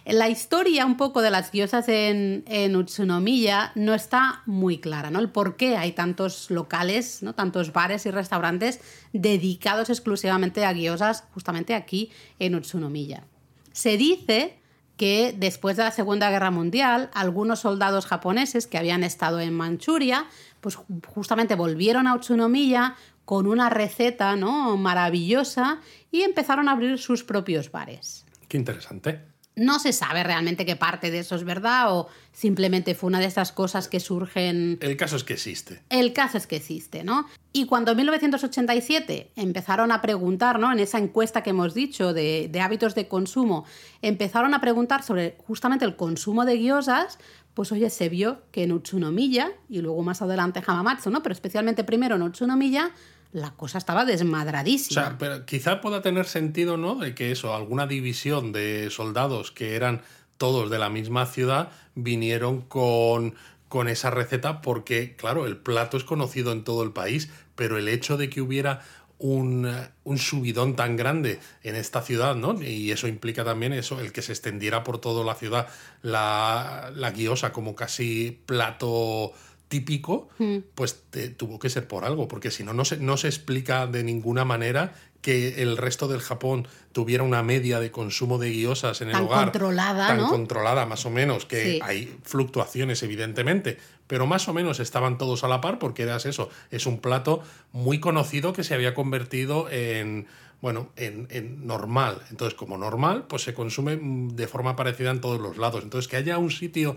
La historia un poco de las diosas en, en Utsunomiya no está muy clara, ¿no? El por qué hay tantos locales, ¿no? tantos bares y restaurantes dedicados exclusivamente a diosas justamente aquí en Utsunomiya. Se dice que después de la Segunda Guerra Mundial, algunos soldados japoneses que habían estado en Manchuria, pues justamente volvieron a Utsunomiya con una receta ¿no? maravillosa y empezaron a abrir sus propios bares. Qué interesante. No se sabe realmente qué parte de eso es verdad o simplemente fue una de esas cosas que surgen El caso es que existe. el caso es que existe, ¿no? Y cuando en 1987 empezaron a preguntar, ¿no? En esa encuesta que hemos dicho de, de hábitos de consumo, empezaron a preguntar sobre justamente el consumo de gyozas, pues oye, se vio que en Utsunomiya y luego más adelante Hamamatsu, ¿no? Pero especialmente primero en Utsunomiya, la cosa estaba O desmadradísima. sea, pero quizá pueda tener sentido, ¿no? De que eso, alguna división de soldados que eran todos de la misma ciudad vinieron con, con esa receta porque, claro, el plato es conocido en todo el país, pero el hecho de que hubiera un, un subidón tan grande en esta ciudad, ¿no? Y eso implica también eso, el que se extendiera por toda la ciudad la, la guiosa como casi plato típico, pues te- tuvo que ser por algo, porque si no, no se, no se explica de ninguna manera que el resto del Japón tuviera una media de consumo de guiosas en el Tan hogar controlada, tan ¿no? controlada más o menos, que Sí. hay fluctuaciones evidentemente, pero más o menos estaban todos a la par porque era eso, es un plato muy conocido que se había convertido en bueno, en, en normal. Entonces, como normal, pues se consume de forma parecida en todos los lados. Entonces, que haya un sitio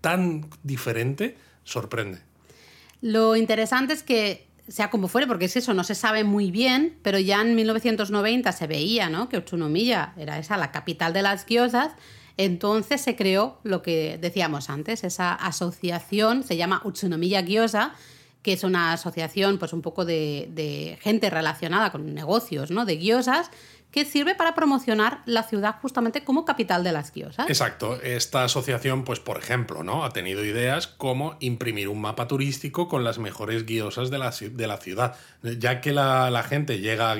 tan diferente, sorprende. Lo interesante es que, sea como fuere, porque es eso, no se sabe muy bien, pero ya en 1990 se veía ¿no? que Utsunomiya era esa la capital de las gyozas. Entonces se creó lo que decíamos antes, esa asociación, se llama Utsunomiya Gyoza, que es una asociación pues un poco de, de gente relacionada con negocios ¿no? de gyozas, que sirve para promocionar la ciudad justamente como capital de las gyozas. Exacto. Esta asociación, pues, por ejemplo, ¿no? Ha tenido ideas como imprimir un mapa turístico con las mejores guiosas de la, de la ciudad. Ya que la, la gente llega a,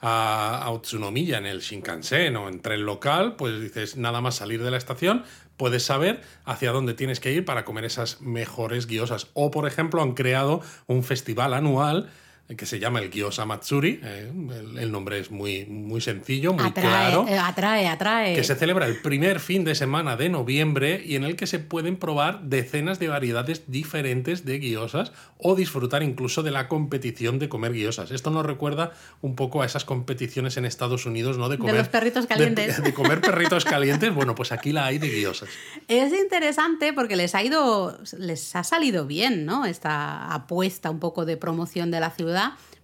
a, a Utsunomiya en el Shinkansen o en tren local, pues dices, nada más salir de la estación, puedes saber hacia dónde tienes que ir para comer esas mejores guiosas. O, por ejemplo, han creado un festival anual que se llama el Gyoza Matsuri. eh, el, el nombre es muy, muy sencillo, muy atrae, claro eh, atrae, atrae. que se celebra el primer fin de semana de noviembre y en el que se pueden probar decenas de variedades diferentes de guiosas o disfrutar incluso de la competición de comer guiosas. Esto nos recuerda un poco a esas competiciones en Estados Unidos, ¿no? De comer los perritos de- calientes. De, comer *laughs* perritos calientes. Bueno, pues aquí la hay de guiosas. Es interesante porque les ha ido, les ha salido bien, ¿no? Esta apuesta un poco de promoción de la ciudad,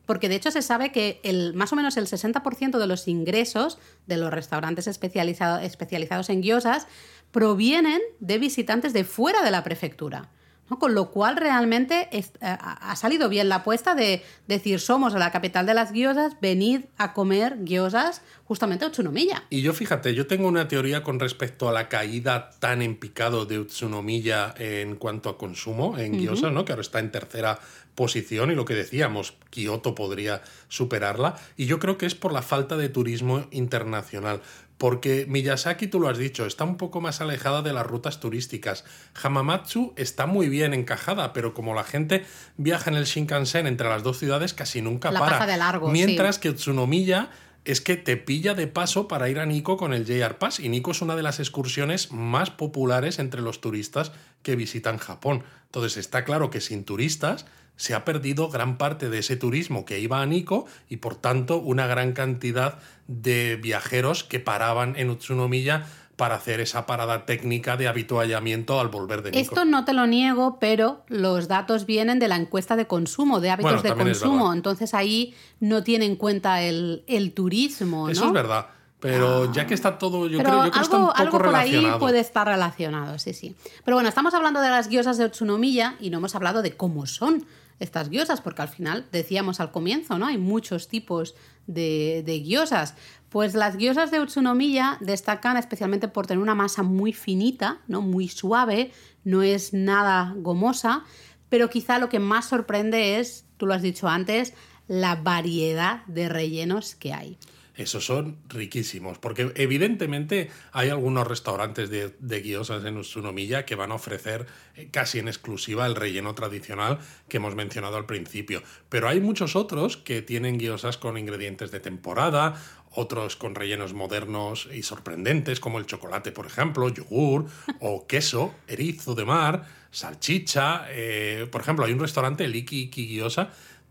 porque de hecho se sabe que el, más o menos el 60% de los ingresos de los restaurantes especializado- especializados en guiosas provienen de visitantes de fuera de la prefectura. ¿no? Con lo cual realmente es- eh, ha salido bien la apuesta de decir somos la capital de las guiosas, venid a comer guiosas justamente a Utsunomiya. Y yo fíjate, yo tengo una teoría con respecto a la caída tan en picado de Utsunomiya en cuanto a consumo en Gyoza, ¿no? Que ahora está en tercera posición y lo que decíamos, Kioto podría superarla. Y yo creo que es por la falta de turismo internacional. Porque Miyazaki, tú lo has dicho, está un poco más alejada de las rutas turísticas. Hamamatsu está muy bien encajada, pero como la gente viaja en el Shinkansen entre las dos ciudades, casi nunca La para. pasa de largo, sí. Mientras que Utsunomiya es que te pilla de paso para ir a Nico con el JR Pass. Y Nico es una de las excursiones más populares entre los turistas que visitan Japón. Entonces está claro que sin turistas se ha perdido gran parte de ese turismo que iba a Nico y por tanto una gran cantidad de viajeros que paraban en Utsunomiya para hacer esa parada técnica de habituallamiento al volver de Nico. Esto no te lo niego, pero los datos vienen de la encuesta de consumo, de hábitos Bueno, de consumo. Entonces ahí no tiene en cuenta el, el turismo, ¿no? Eso es verdad. Pero ya que está todo, yo Pero creo, yo creo que está un algo, poco algo por ahí relacionado. puede estar relacionado, sí, sí. Pero bueno, estamos hablando de las guiosas de Utsunomiya y no hemos hablado de cómo son estas guiosas, porque al final decíamos al comienzo, ¿no? Hay muchos tipos de, de guiosas. Pues las guiosas de Utsunomiya destacan especialmente por tener una masa muy finita, ¿no? Muy suave, no es nada gomosa, pero quizá lo que más sorprende es, tú lo has dicho antes, la variedad de rellenos que hay. Esos son riquísimos, porque evidentemente hay algunos restaurantes de, de guiosas en Utsunomiya que van a ofrecer eh, casi en exclusiva el relleno tradicional que hemos mencionado al principio, pero hay muchos otros que tienen guiosas con ingredientes de temporada, otros con rellenos modernos y sorprendentes, como el chocolate, por ejemplo, yogur o queso, erizo de mar, salchicha. eh, por ejemplo, hay un restaurante, el Iki Iki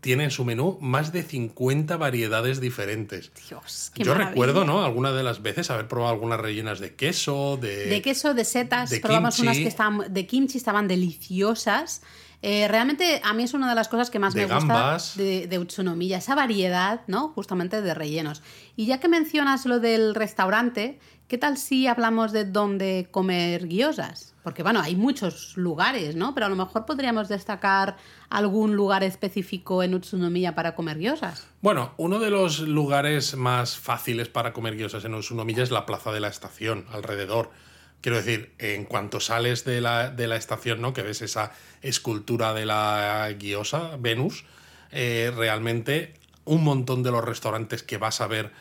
tiene en su menú más de 50 variedades diferentes. Dios, qué Yo maravilla. recuerdo, ¿no? Alguna de las veces haber probado algunas rellenas de queso, de... De queso, de setas, de probamos unas que estaban de kimchi, estaban deliciosas. Eh, realmente a mí es una de las cosas que más De me gusta de, de Utsunomiya, esa variedad, ¿no? Justamente de rellenos. Y ya que mencionas lo del restaurante, ¿qué tal si hablamos de dónde comer guiosas? Porque bueno, hay muchos lugares, ¿no? Pero a lo mejor podríamos destacar algún lugar específico en Utsunomiya para comer guiosas. Bueno, uno de los lugares más fáciles para comer guiosas en Utsunomiya es la plaza de la estación, alrededor. Quiero decir, en cuanto sales de la, de la estación, ¿no? Que ves esa escultura de la guiosa, Venus, eh, realmente un montón de los restaurantes que vas a ver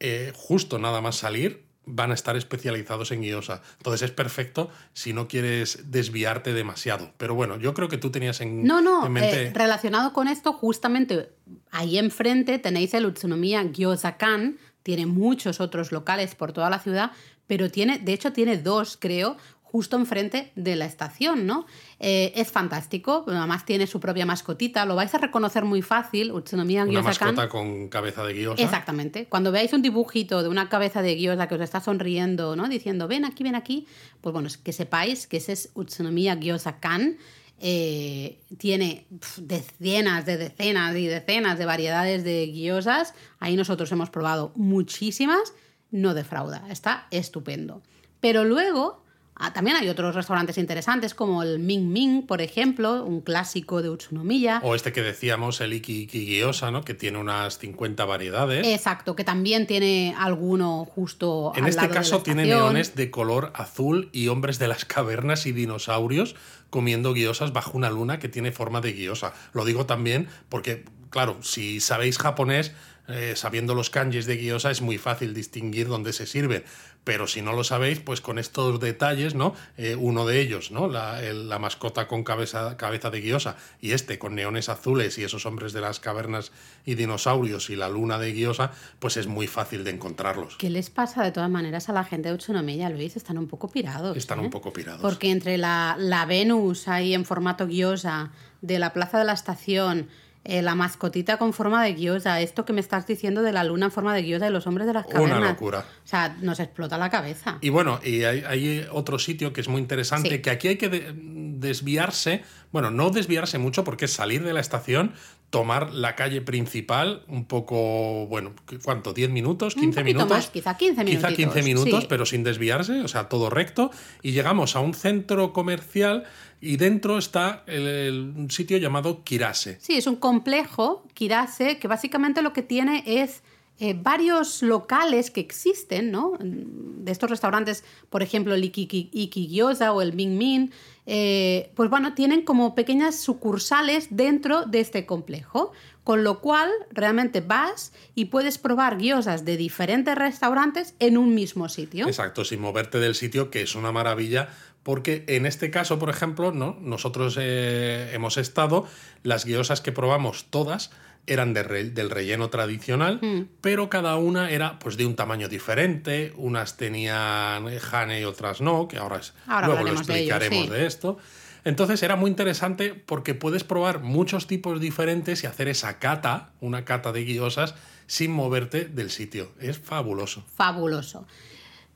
eh, justo nada más salir van a estar especializados en guiosa. Entonces es perfecto si no quieres desviarte demasiado. Pero bueno, yo creo que tú tenías en, No, no, en mente... eh, relacionado con esto, justamente ahí enfrente tenéis el Utsunomiya Gyoza-kan, tiene muchos otros locales por toda la ciudad, pero tiene, de hecho tiene dos, creo, justo enfrente de la estación, ¿no? Eh, es fantástico, además tiene su propia mascotita, lo vais a reconocer muy fácil, Utsunomiya una mascota con cabeza de guiosa. Exactamente. Cuando veáis un dibujito de una cabeza de gyoza que os está sonriendo, ¿no? Diciendo, ven aquí, ven aquí, pues bueno, que sepáis que ese es Utsunomiya Gyoza Kan. Eh, tiene pf, decenas de decenas y decenas de variedades de gyozas. Ahí nosotros hemos probado muchísimas. No defrauda. Está estupendo. Pero luego... ah, también hay otros restaurantes interesantes como el Ming Ming, por ejemplo, un clásico de Utsunomiya. O este que decíamos, el Iki Iki Gyoza, ¿no? Que tiene unas 50 variedades. Exacto, que también tiene alguno justo en al este lado de la caso tiene neones de color azul y hombres de las cavernas y dinosaurios comiendo guiosas bajo una luna que tiene forma de guiosa. Lo digo también porque, claro, si sabéis japonés, eh, sabiendo los kanjis de guiosa es muy fácil distinguir dónde se sirven. Pero si no lo sabéis, pues con estos detalles, ¿no? Eh, uno de ellos, ¿no? La, el- la mascota con cabeza, cabeza de guiosa y este con neones azules y esos hombres de las cavernas y dinosaurios y la luna de guiosa, pues es muy fácil de encontrarlos. ¿Qué les pasa de todas maneras a la gente de Utsunomiya, Luis? Están un poco pirados. Están ¿eh? un poco pirados. Porque entre la, la Venus ahí en formato gyoza, de la plaza de la estación, eh, la mascotita con forma de gyoza, esto que me estás diciendo de la luna en forma de gyoza y los hombres de las Una cavernas. locura. O sea, nos explota la cabeza. Y bueno, y hay, hay otro sitio que es muy interesante, Sí. que aquí hay que de- desviarse, bueno, no desviarse mucho porque es salir de la estación, tomar la calle principal, un poco, bueno, ¿cuánto? ¿10 minutos? ¿15 Un poquito minutos? más, quizá 15 Quizá 15 minutitos, minutos, sí. pero sin desviarse, o sea, todo recto, y llegamos a un centro comercial y dentro está el, el- un sitio llamado Kirase. Sí, es un complejo, Kirase, que básicamente lo que tiene es eh, varios locales que existen, ¿no? De estos restaurantes, por ejemplo, el Iki, Iki- Iki Gyoza o el Ming Min, eh, pues bueno, tienen como pequeñas sucursales dentro de este complejo. Con lo cual, realmente vas y puedes probar gyozas de diferentes restaurantes en un mismo sitio. Exacto, sin moverte del sitio, que es una maravilla porque en este caso, por ejemplo, ¿no? nosotros eh, hemos estado, las guiosas que probamos todas eran del relleno tradicional, Mm. pero cada una era pues de un tamaño diferente, unas tenían jane y otras no, que ahora, es, Ahora luego lo de explicaremos sí. de esto. Entonces era muy interesante porque puedes probar muchos tipos diferentes y hacer esa cata, una cata de guiosas, sin moverte del sitio. Es fabuloso. Fabuloso.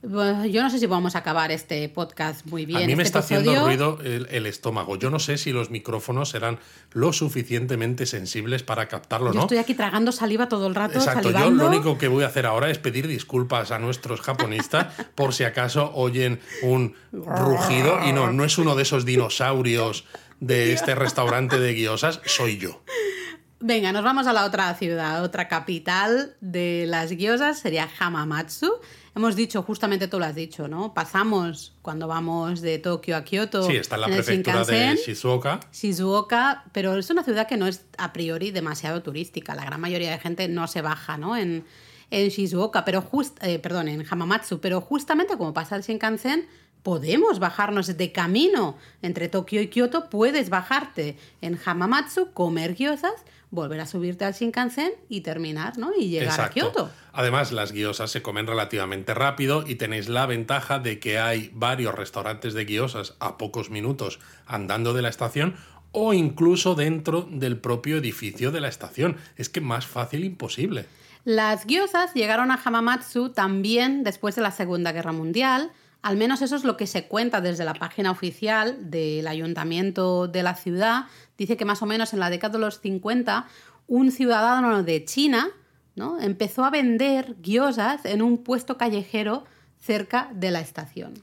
Bueno, Yo no sé si vamos a acabar este podcast muy bien. a mí me este está haciendo episodio. ruido el, el estómago. Yo no sé si los micrófonos serán lo suficientemente sensibles para captarlo, Yo ¿no? estoy aquí tragando saliva todo el rato, Exacto, yo salivando. lo único que voy a hacer ahora es pedir disculpas a nuestros japonistas *laughs* por si acaso oyen un rugido y no, no es uno de esos dinosaurios de este restaurante de guiosas, soy yo. Venga, nos vamos a la otra ciudad, otra capital de las gyozas, sería Hamamatsu. Hemos dicho, justamente tú lo has dicho, ¿no? Pasamos cuando vamos de Tokio a Kioto. Sí, está en la prefectura de Shizuoka. Shizuoka, pero es una ciudad que no es a priori demasiado turística. La gran mayoría de gente no se baja, ¿no? En, en Shizuoka, pero just, eh, perdón, en Hamamatsu, pero justamente como pasa el Shinkansen, podemos bajarnos de camino entre Tokio y Kioto, puedes bajarte en Hamamatsu, comer gyozas, volver a subirte al Shinkansen y terminar, ¿no? Y llegar a Kioto. Además, las guiosas se comen relativamente rápido y tenéis la ventaja de que hay varios restaurantes de guiosas a pocos minutos andando de la estación o incluso dentro del propio edificio de la estación. Es que más fácil imposible. Las gyozas llegaron a Hamamatsu también después de la Segunda Guerra Mundial. Al menos eso es lo que se cuenta desde la página oficial del ayuntamiento de la ciudad. Dice que más o menos en la década de los 50 un ciudadano de China ¿no? empezó a vender gyozas en un puesto callejero cerca de la estación.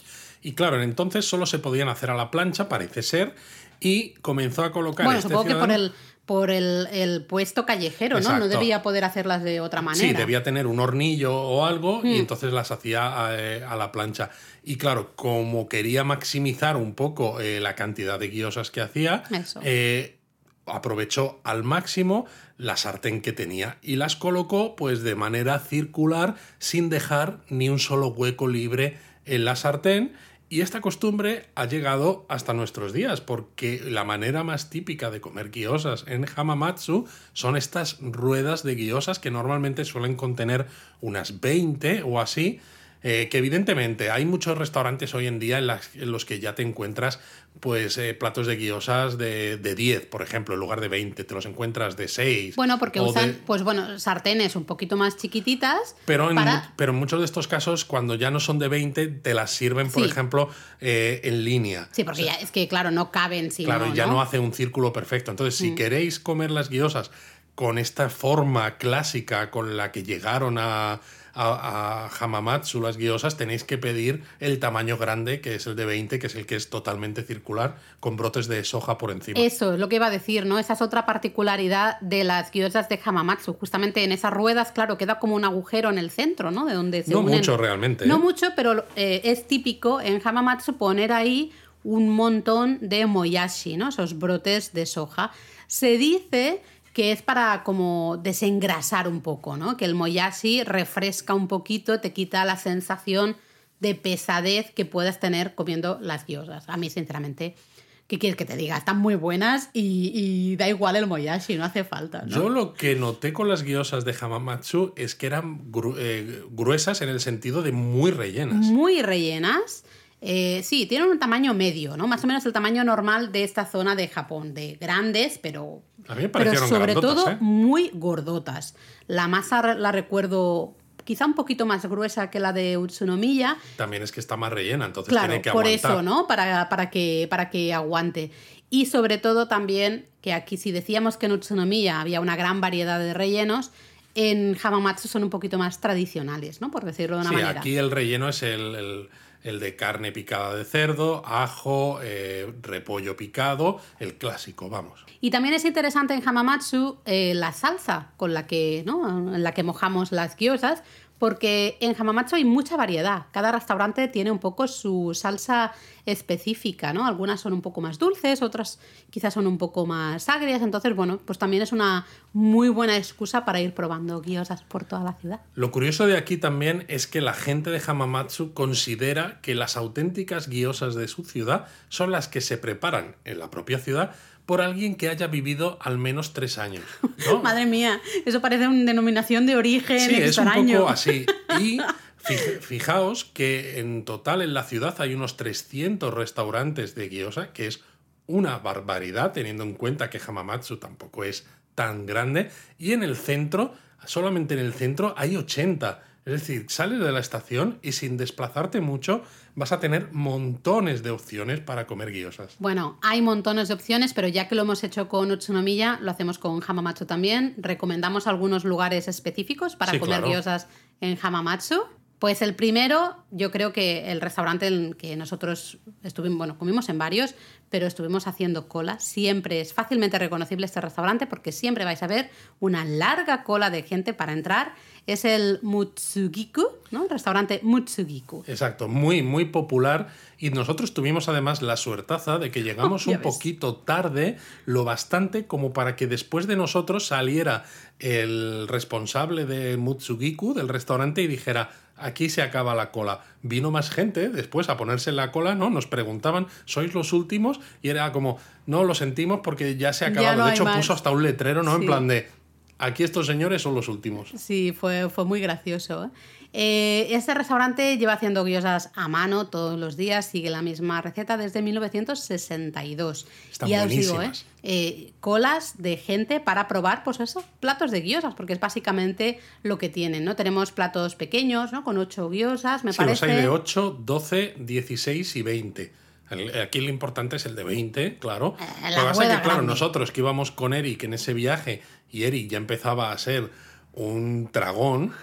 Y claro, entonces solo se podían hacer a la plancha, parece ser, y comenzó a colocar bueno, este supongo que por el, por el, el puesto callejero, ¿no? No debía poder hacerlas de otra manera. Sí, debía tener un hornillo o algo y entonces las hacía eh, a, la plancha. Y claro, como quería maximizar un poco eh, la cantidad de guiosas que hacía, eh, aprovechó al máximo la sartén que tenía y las colocó pues de manera circular sin dejar ni un solo hueco libre en la sartén. Y esta costumbre ha llegado hasta nuestros días, porque la manera más típica de comer guiosas en Hamamatsu son estas ruedas de guiosas que normalmente suelen contener unas 20 o así, eh, que evidentemente hay muchos restaurantes hoy en día en, las- en los que ya te encuentras pues eh, platos de guiosas de, de 10, por ejemplo, en lugar de 20, te los encuentras de 6. Bueno, porque de- usan, pues bueno, sartenes un poquito más chiquititas. pero en, para- pero en muchos de estos casos, cuando ya no son de 20, te las sirven, por Sí. ejemplo, eh, en línea. Sí, porque ya es que, claro, no caben si Claro, no, ya ¿no? Mm. no hace un círculo perfecto. Entonces, si queréis comer las guiosas con esta forma clásica con la que llegaron a, a, a Hamamatsu las guiosas, tenéis que pedir el tamaño grande, que es el de 20, que es el que es totalmente circular, con brotes de soja por encima. Eso es lo que iba a decir, ¿no? Esa es otra particularidad de las gyozas de Hamamatsu. Justamente en esas ruedas, claro, queda como un agujero en el centro, ¿no? De donde se No unen- mucho realmente, No ¿eh? mucho, pero eh, es típico en Hamamatsu poner ahí un montón de moyashi, ¿no? Esos brotes de soja. Se dice que es para como desengrasar un poco, ¿no? Que el moyashi refresca un poquito, te quita la sensación de pesadez que puedas tener comiendo las gyozas. A mí, sinceramente, ¿qué quieres que te diga? Están muy buenas y, y da igual el moyashi, no hace falta, ¿no? Yo lo que noté con las guiosas de Hamamatsu es que eran gru- eh, gruesas en el sentido de muy rellenas. muy rellenas. Eh, sí, tienen un tamaño medio, ¿no? Más o menos el tamaño normal de esta zona de Japón, de grandes, pero, A mí me pero sobre todo ¿eh? muy gordotas. La masa la recuerdo quizá un poquito más gruesa que la de Utsunomiya, También es que está más rellena, entonces claro, tiene que por aguantar. eso, ¿no? Para, para, que, para que aguante. Y sobre todo también, que aquí si decíamos que en Utsunomiya había una gran variedad de rellenos, en Hamamatsu son un poquito más tradicionales, ¿no? Por decirlo de una Sí, manera. aquí el relleno es el, el- el de carne picada de cerdo, ajo, eh, repollo picado, el clásico, vamos. Y también es interesante en Hamamatsu eh, la salsa con la que, ¿no? en la que mojamos las gyozas, porque en Hamamatsu hay mucha variedad. Cada restaurante tiene un poco su salsa específica, ¿no? Algunas son un poco más dulces, otras quizás son un poco más agrias, entonces, bueno, pues también es una muy buena excusa para ir probando guiosas por toda la ciudad. Lo curioso de aquí también es que la gente de Hamamatsu considera que las auténticas guiosas de su ciudad son las que se preparan en la propia ciudad por alguien que haya vivido al menos tres años. ¿no? *laughs* Madre mía, eso parece una denominación de origen Sí, es un poco así. Y *laughs* fij- fijaos que en total en la ciudad hay unos 300 restaurantes de gyoza, que es una barbaridad teniendo en cuenta que Hamamatsu tampoco es tan grande. Y en el centro, solamente en el centro, hay 80. Es decir, sales de la estación y sin desplazarte mucho vas a tener montones de opciones para comer gyozas. Bueno, hay montones de opciones, pero ya que lo hemos hecho con Utsunomiya, lo hacemos con Hamamatsu también. Recomendamos algunos lugares específicos para Sí, comer claro. gyozas en Hamamatsu. Pues el primero, yo creo que el restaurante en que nosotros estuvimos, bueno, comimos en varios, pero estuvimos haciendo cola. Siempre es fácilmente reconocible este restaurante porque siempre vais a ver una larga cola de gente para entrar. Es el Mutsugiku, ¿no? El restaurante Mutsugiku. Exacto, muy, muy popular. Y nosotros tuvimos además la suertaza de que llegamos *laughs* un ves. poquito tarde, lo bastante como para que después de nosotros saliera el responsable de Mutsugiku, del restaurante, y dijera, aquí se acaba la cola. Vino más gente después a ponerse en la cola, ¿no? Nos preguntaban, ¿sois los últimos? Y era como, no, lo sentimos porque ya se ha acabado. no de hecho, más. puso hasta un letrero, ¿no? En plan de, aquí estos señores son los últimos. Sí, fue, fue muy gracioso. ¿eh? Eh, este restaurante lleva haciendo guiosas a mano todos los días, sigue la misma receta desde 1962. Están y ya os digo, ¿eh? Eh, colas de gente para probar, pues eso, platos de guiosas, porque es básicamente lo que tienen, ¿no? Tenemos platos pequeños, ¿no? Con ocho guiosas, me Sí, los parece. hay de 8, 12, 16 y 20. El- Aquí lo importante es el de 20, claro. Eh, Lo que pasa es que, claro, nosotros que íbamos con Eric en ese viaje y Eric ya empezaba a ser un dragón,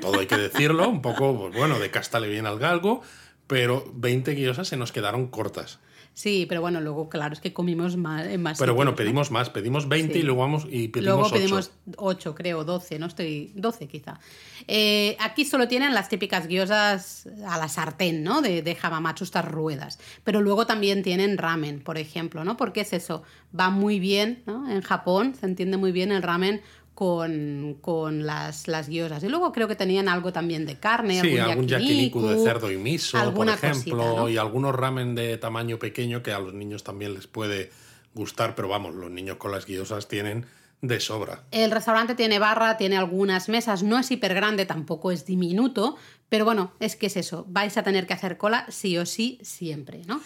todo hay que decirlo, un poco, pues bueno, de cástale bien al galgo, pero 20 guiosas se nos quedaron cortas. Sí, pero bueno, luego, claro, es que comimos más, en más Pero bueno, pedimos más, pedimos 20 Sí. y luego vamos y pedimos Luego 8. pedimos 8, creo, 12, no estoy. 12 quizá. Eh, aquí solo tienen las típicas guiosas a la sartén, ¿no? De, de Hamamatsu, estas ruedas. Pero luego también tienen ramen, por ejemplo, ¿no? Porque es eso, va muy bien, ¿no? En Japón se entiende muy bien el ramen con, con las, las guiosas. Y luego creo que tenían algo también de carne, Sí, algún yakiniku de cerdo y miso, por ejemplo, cosita, ¿no? y algunos ramen de tamaño pequeño que a los niños también les puede gustar, pero vamos, los niños con las guiosas tienen de sobra. El restaurante tiene barra, tiene algunas mesas, no es hiper grande, tampoco es diminuto, pero bueno, es que es eso, vais a tener que hacer cola sí o sí siempre, ¿no?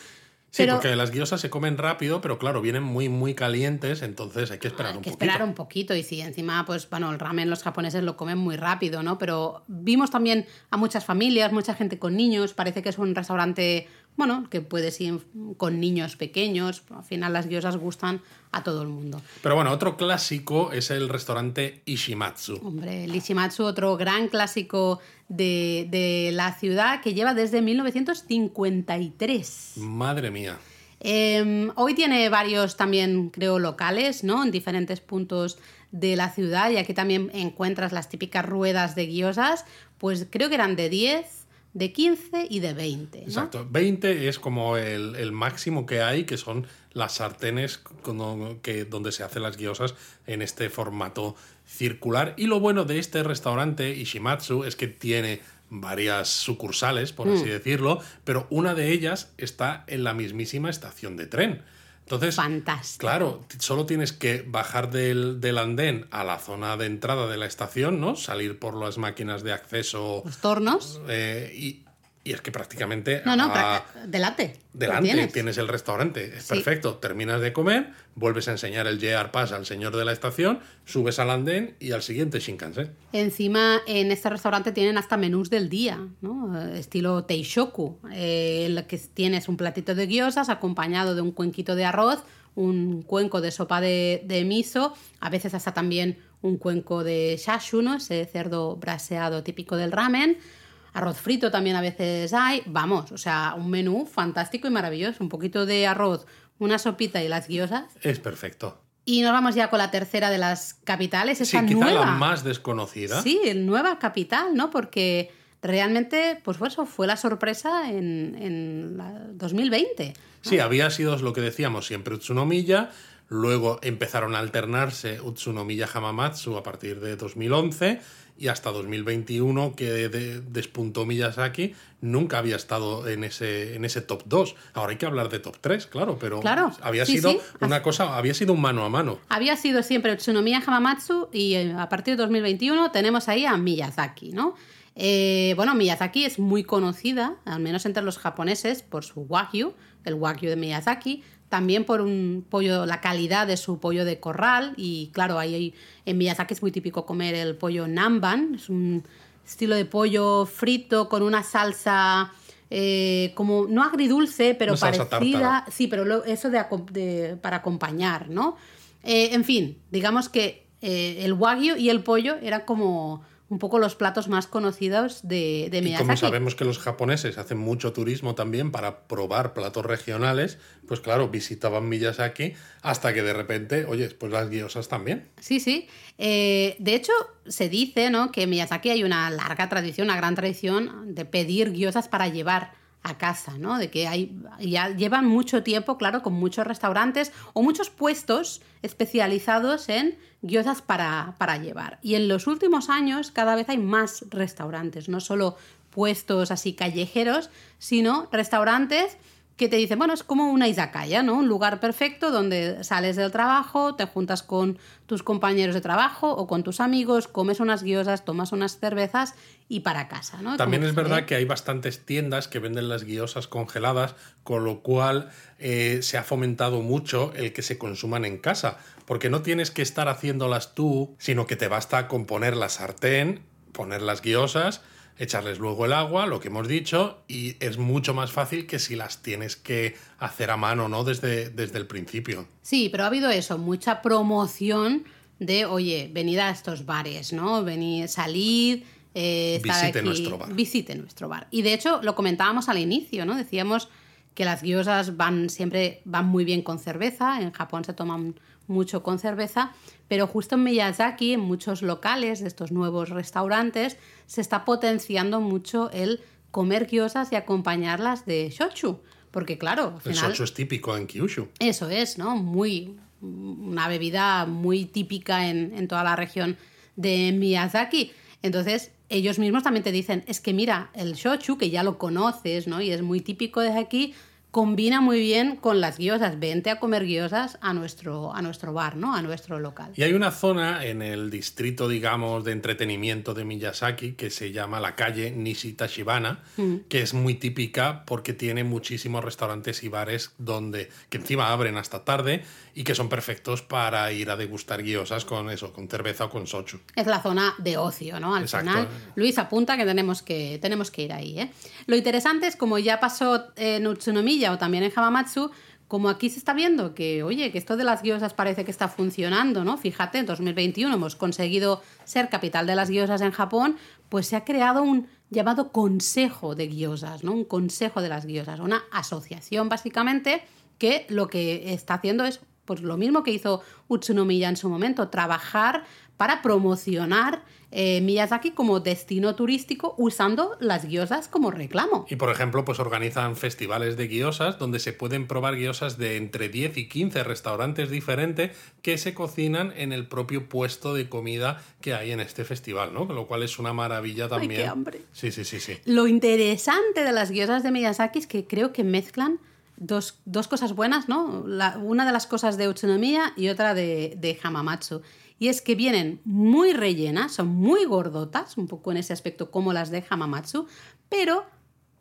Sí, Pero porque las guiosas se comen rápido, pero claro, vienen muy, muy calientes, entonces hay que esperar hay un que poquito. esperar un poquito y si encima, pues bueno, el ramen los japoneses lo comen muy rápido, ¿no? Pero vimos también a muchas familias, mucha gente con niños, parece que es un restaurante, bueno, que puedes ir con niños pequeños, al final las guiosas gustan a todo el mundo. Pero bueno, otro clásico es el restaurante Ishimatsu. Hombre, el Ishimatsu, otro gran clásico de, de la ciudad que lleva desde 1953. Madre mía. Eh, hoy tiene varios también, creo, locales, ¿no? En diferentes puntos de la ciudad y aquí también encuentras las típicas ruedas de guiosas, pues creo que eran de 10, de 15 y de 20, ¿no? Exacto. 20 es como el, el máximo que hay, que son las sartenes con- que, donde se hacen las guiosas en este formato circular. Y lo bueno de este restaurante, Ishimatsu, es que tiene varias sucursales, por Mm. así decirlo, pero una de ellas está en la mismísima estación de tren. Entonces, Fantástico. Claro, solo tienes que bajar del, del andén a la zona de entrada de la estación, ¿no? Salir por las máquinas de acceso Los tornos. eh, y, y es que prácticamente No, no, a- pra- delante. delante tienes. tienes. el restaurante. Es Sí. perfecto. Terminas de comer, vuelves a enseñar el JR Pass al señor de la estación, subes al andén y al siguiente Shinkansen. Encima, en este restaurante tienen hasta menús del día, ¿no? Eh, Estilo Teishoku. Eh, en el que tienes un platito de guiosas acompañado de un cuenquito de arroz, un cuenco de sopa de, de miso, a veces hasta también un cuenco de shashu, ¿no? Ese cerdo braseado típico del ramen. Arroz frito también a veces hay. Vamos, o sea, un menú fantástico y maravilloso. Un poquito de arroz, una sopita y las guiosas. Es perfecto. Y nos vamos ya con la tercera de las capitales, Sí, esa quizá nueva. la más desconocida. Sí, nueva capital, ¿no? Porque realmente, pues fue eso, fue la sorpresa en, en la 2020. Sí, había sido lo que decíamos siempre Utsunomiya, luego empezaron a alternarse Utsunomiya Hamamatsu a partir de 2011 y hasta 2021 que de- despuntó Miyazaki, nunca había estado en ese, en ese top 2. Ahora hay que hablar de top 3, claro, pero Claro, había sí, sido sí. una cosa, había sido un mano a mano. Había sido siempre Utsunomiya Hamamatsu y eh, a partir de 2021 tenemos ahí a Miyazaki, ¿no? Eh, bueno, Miyazaki es muy conocida, al menos entre los japoneses, por su wagyu, el wagyu de Miyazaki, también por un pollo, la calidad de su pollo de corral. Y claro, ahí en Miyazaki es muy típico comer el pollo namban, es un estilo de pollo frito con una salsa eh, como no agridulce, pero Una parecida, sí, pero lo- eso de, de- para acompañar, ¿no? Eh, en fin, digamos que eh, el wagyu y el pollo eran como un poco los platos más conocidos de, de Y Miyazaki. como sabemos que los japoneses hacen mucho turismo también para probar platos regionales, pues claro, visitaban Miyazaki hasta que de repente, oye, pues las guiosas también. Sí, sí. Eh, de hecho, se dice ¿no? que en Miyazaki hay una larga tradición, una gran tradición de pedir gyozas para llevar a casa, ¿no? De que hay, ya llevan mucho tiempo, claro, con muchos restaurantes o muchos puestos especializados en gyozas para, para llevar. Y en los últimos años cada vez hay más restaurantes, no solo puestos así callejeros, sino restaurantes que te dicen, bueno, es como una izakaya, ¿no? Un lugar perfecto donde sales del trabajo, te juntas con tus compañeros de trabajo o con tus amigos, comes unas guiosas, tomas unas cervezas y para casa, ¿no? También Como es que- verdad que hay bastantes tiendas que venden las guiosas congeladas, con lo cual eh, se ha fomentado mucho el que se consuman en casa, porque no tienes que estar haciéndolas tú, sino que te basta con poner la sartén, poner las guiosas, echarles luego el agua, lo que hemos dicho, y es mucho más fácil que si las tienes que hacer a mano, ¿no? Desde, desde el principio. Sí, pero ha habido eso, mucha promoción de, oye, venid a estos bares, ¿no? Venid, salid, eh, estar Visite aquí, nuestro bar. Visite nuestro bar. Y de hecho, lo comentábamos al inicio, ¿no? Decíamos que las guiosas van siempre van muy bien con cerveza, en Japón se toman mucho con cerveza, pero justo en Miyazaki, en muchos locales de estos nuevos restaurantes, se está potenciando mucho el comer gyozas y acompañarlas de shochu, porque claro, al El final socho es típico en Kyushu. eso es, ¿no? Muy. Una bebida muy típica en, en toda la región de Miyazaki. Entonces, ellos mismos también te dicen: es que mira, el shochu, que ya lo conoces, ¿no? Y es muy típico de aquí, combina muy bien con las guiosas. Vente a comer guiosas a nuestro, a nuestro bar, ¿no? A nuestro local. Y hay una zona en el distrito, digamos, de entretenimiento de Miyazaki que se llama la calle Nishitashibana, que es muy típica porque tiene muchísimos restaurantes y bares donde que encima abren hasta tarde y que son perfectos para ir a degustar guiosas con eso, con cerveza o con sochu. Es la zona de ocio, ¿no? Al Exacto. final, Luis apunta que tenemos que, tenemos que ir ahí, ¿eh? Lo interesante es, como ya pasó en Utsunomiya o también en Hamamatsu, como aquí se está viendo que, oye, que esto de las guiosas parece que está funcionando, ¿no? Fíjate, en 2021 hemos conseguido ser capital de las guiosas en Japón, pues se ha creado un llamado Consejo de Guiosas, ¿no? Un Consejo de las Guiosas, una asociación básicamente que lo que está haciendo es pues lo mismo que hizo Utsunomiya en su momento, trabajar para promocionar eh, Miyazaki como destino turístico usando las guiosas como reclamo. Y por ejemplo, pues organizan festivales de guiosas donde se pueden probar guiosas de entre 10 y 15 restaurantes diferentes que se cocinan en el propio puesto de comida que hay en este festival, ¿no? Lo cual es una maravilla también. qué hambre. Sí, sí, sí, sí. Lo interesante de las guiosas de Miyazaki es que creo que mezclan dos, dos cosas buenas, ¿no? La- una de las cosas de Utsunomiya y otra de, de Hamamatsu. Y es que vienen muy rellenas, son muy gordotas, un poco en ese aspecto como las de Hamamatsu, pero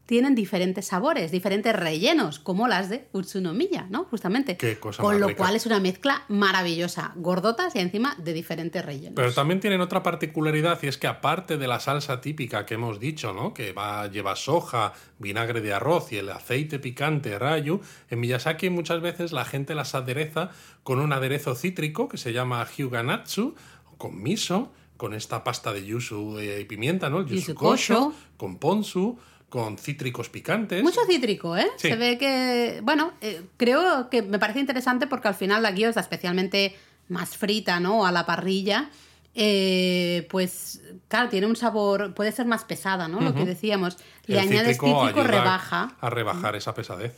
tienen diferentes sabores, diferentes rellenos, como las de Utsunomiya, ¿no? Justamente. Qué cosa Con lo rica. cual es una mezcla maravillosa, gordotas y encima de diferentes rellenos. Pero también tienen otra particularidad y es que aparte de la salsa típica que hemos dicho, ¿no? Que va, lleva soja, vinagre de arroz y el aceite picante rayu, en Miyazaki muchas veces la gente las adereza con un aderezo cítrico que se llama hyuganatsu, con miso, con esta pasta de yuzu eh, y pimienta, ¿no? El yuzu Yuzu kosho, kosho. con ponzu, con cítricos picantes. Mucho cítrico, ¿eh? Sí. Se ve que, bueno, eh, creo que me parece interesante porque al final la gyoza, especialmente más frita, ¿no? A la parrilla, eh, pues claro, tiene un sabor, puede ser más pesada, ¿no? Lo que decíamos. Le El añades cítrico, rebaja. A rebajar esa pesadez.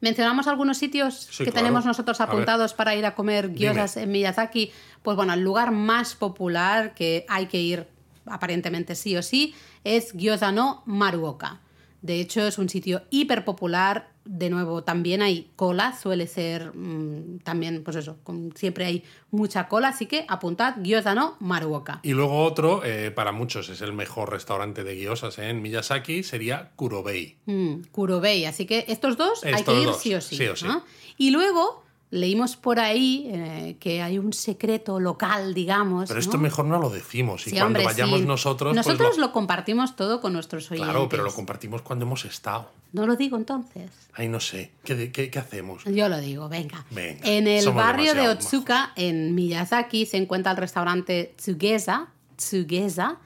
Mencionamos algunos sitios Sí, que claro. tenemos nosotros apuntados para ir a comer gyozas en Miyazaki. Pues bueno, el lugar más popular que hay que ir aparentemente sí o sí es Gyoza no Maruoka. De hecho, es un sitio hiper popular. De nuevo, también hay cola, suele ser mm, también, pues eso, con- siempre hay mucha cola, así que apuntad Gyoza no Maruoka. Y luego otro, eh, para muchos es el mejor restaurante de gyozas en Miyazaki, sería Kurobei. Mm, Kurobei. Así que estos dos hay que ir dos, sí o sí. sí o sí. ¿no? Y luego leímos por ahí eh, que hay un secreto local, digamos. Pero esto ¿no? mejor no lo decimos. Y Sí, cuando hombre, vayamos sí. nosotros, pues Nosotros lo- lo... compartimos todo con nuestros oyentes. Claro, pero lo compartimos cuando hemos estado. No lo digo entonces. Ay, no sé. ¿Qué, qué, qué hacemos? Yo lo digo, venga. Venga, en el barrio de Otsuka, en Miyazaki, se encuentra el restaurante Tsugeza, Tsugeza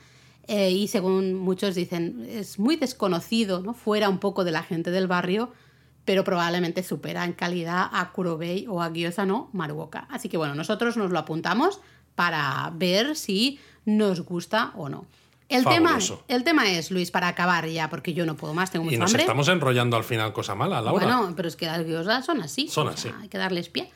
eh, y según muchos dicen, es muy desconocido, ¿no? fuera un poco de la gente del barrio, pero probablemente supera en calidad a Kurobei o a Gyoza no Maruoka. Así que bueno, nosotros nos lo apuntamos para ver si nos gusta o no. El tema, el tema es, Luis, para acabar ya, porque yo no puedo más, tengo mucho Y nos hambre. estamos enrollando al final cosa mala, Laura. Bueno, pero es que las gyozas son así. Son sea, así. hay que darles pie.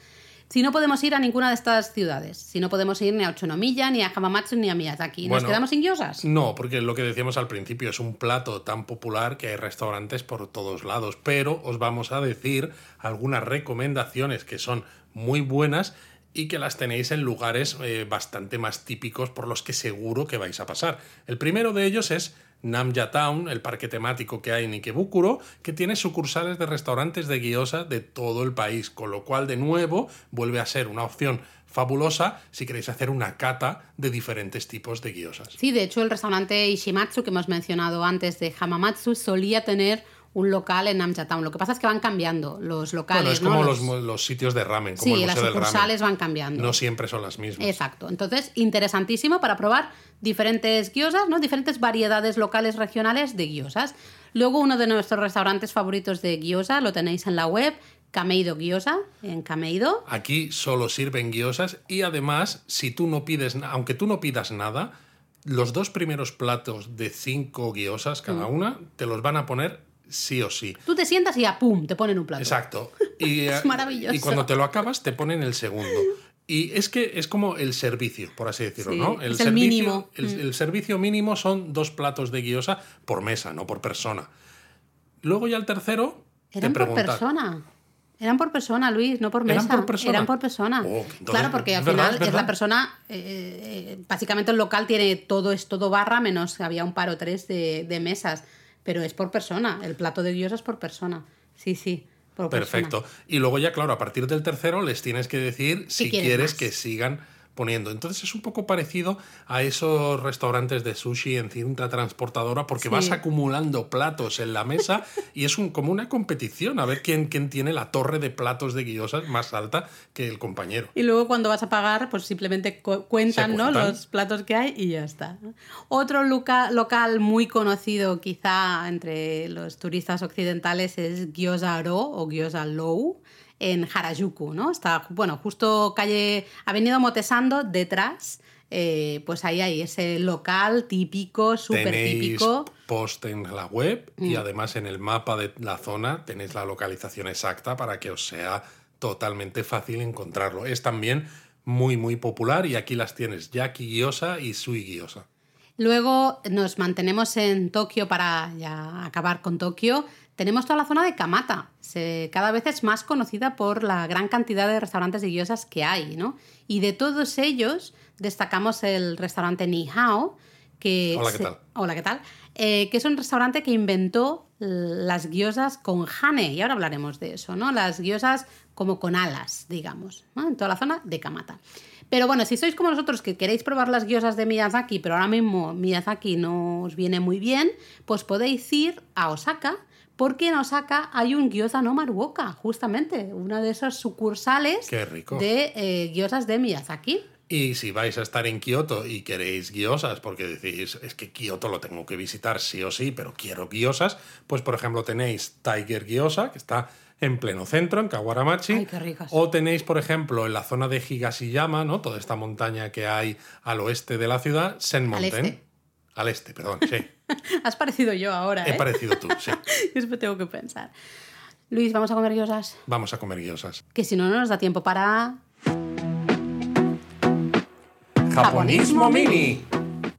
Si no podemos ir a ninguna de estas ciudades, si no podemos ir ni a Ochonomiya, ni a Hamamatsu, ni a Miyazaki, ¿nos Bueno. quedamos sin gyozas? No, porque lo que decíamos al principio es un plato tan popular que hay restaurantes por todos lados, pero os vamos a decir algunas recomendaciones que son muy buenas y que las tenéis en lugares eh, bastante más típicos por los que seguro que vais a pasar. El primero de ellos es Namja Town, el parque temático que hay en Ikebukuro, que tiene sucursales de restaurantes de gyoza de todo el país, con lo cual de nuevo vuelve a ser una opción fabulosa si queréis hacer una cata de diferentes tipos de gyozas. Sí, de hecho el restaurante Ishimatsu que hemos mencionado antes de Hamamatsu solía tener un local en Namja Town. Lo que pasa es que van cambiando los locales. Bueno, es ¿no? como Los- los, los sitios de ramen, como Sí, el las museo del ramen. sucursales van cambiando. No siempre son las mismas. Exacto. Entonces, interesantísimo para probar diferentes gyozas, ¿no? Diferentes variedades locales regionales de gyozas. Luego, uno de nuestros restaurantes favoritos de gyoza lo tenéis en la web, Kameido Gyoza, en Kameido. Aquí solo sirven guiosas y además, si tú no pides, aunque tú no pidas nada, los dos primeros platos de cinco guiosas Mm. cada una te los van a poner sí o sí. Tú te sientas y ya, ¡pum!, te ponen un plato. Exacto. *laughs* Y, Es eh, maravilloso. Y cuando te lo acabas, te ponen el segundo. Y es que es como el servicio, por así decirlo, Sí, ¿no? es el servicio, mínimo. El, Mm. el servicio mínimo son dos platos de guiosa por mesa, no por persona. Luego ya el tercero, Eran te por persona. Eran por persona, Luis, no por mesa. ¿Eran por persona? Eran por persona. Oh, entonces, claro, porque es al verdad, final es es, la persona. eh, eh, básicamente el local tiene todo, es todo barra, menos había un par o tres de, de mesas. Pero es por persona. El plato de Dios es por persona. Sí, sí. Por persona. Perfecto. Y luego ya, claro, a partir del tercero les tienes que decir si quieres que sigan poniendo. Entonces es un poco parecido a esos restaurantes de sushi en cinta transportadora porque Sí. vas acumulando platos en la mesa y es un, como una competición a ver quién, quién tiene la torre de platos de guiosas más alta que el compañero. Y luego cuando vas a pagar, pues simplemente cu- cuentan, ¿no? los platos que hay y ya está. Otro local muy conocido quizá entre los turistas occidentales es Gyoza Ro o Gyoza Low en Harajuku, ¿no? Está, bueno, justo calle Avenida Motesando, detrás, eh, pues ahí hay ese local típico, súper típico. post en la web Mm. y además en el mapa de la zona tenéis la localización exacta para que os sea totalmente fácil encontrarlo. Es también muy muy popular y aquí las tienes Yaki Gyoza y Sui Gyoza. Luego nos mantenemos en Tokio para ya acabar con Tokio. Tenemos toda la zona de Kamata. Se, cada vez es más conocida por la gran cantidad de restaurantes y guiosas que hay, ¿no? Y de todos ellos destacamos el restaurante Nihao, que... Hola, ¿qué se- tal? Hola, ¿qué tal? Eh, que es un restaurante que inventó las guiosas con hane, y ahora hablaremos de eso, ¿no? Las guiosas como con alas, digamos, ¿no? en toda la zona de Kamata. Pero bueno, si sois como nosotros que queréis probar las guiosas de Miyazaki, pero ahora mismo Miyazaki no os viene muy bien, pues podéis ir a Osaka, porque en Osaka hay un gyoza no Maruoka, justamente, una de esas sucursales de eh, gyozas de Miyazaki. Y si vais a estar en Kioto y queréis guiosas, porque decís, es que Kioto lo tengo que visitar sí o sí, pero quiero guiosas, pues por ejemplo tenéis Tiger Gyoza, que está en pleno centro, en Kawaramachi. Ay, qué ricas. O tenéis, por ejemplo, en la zona de Higashiyama, ¿no? Toda esta montaña que hay al oeste de la ciudad, Sen Mountain. Al este, perdón, sí. *laughs* Has parecido yo ahora, He ¿eh? parecido tú, sí. *laughs* Después tengo que pensar. Luis, vamos a comer guiosas. Vamos a comer guiosas. Que si no, no nos da tiempo para. Japonismo mini.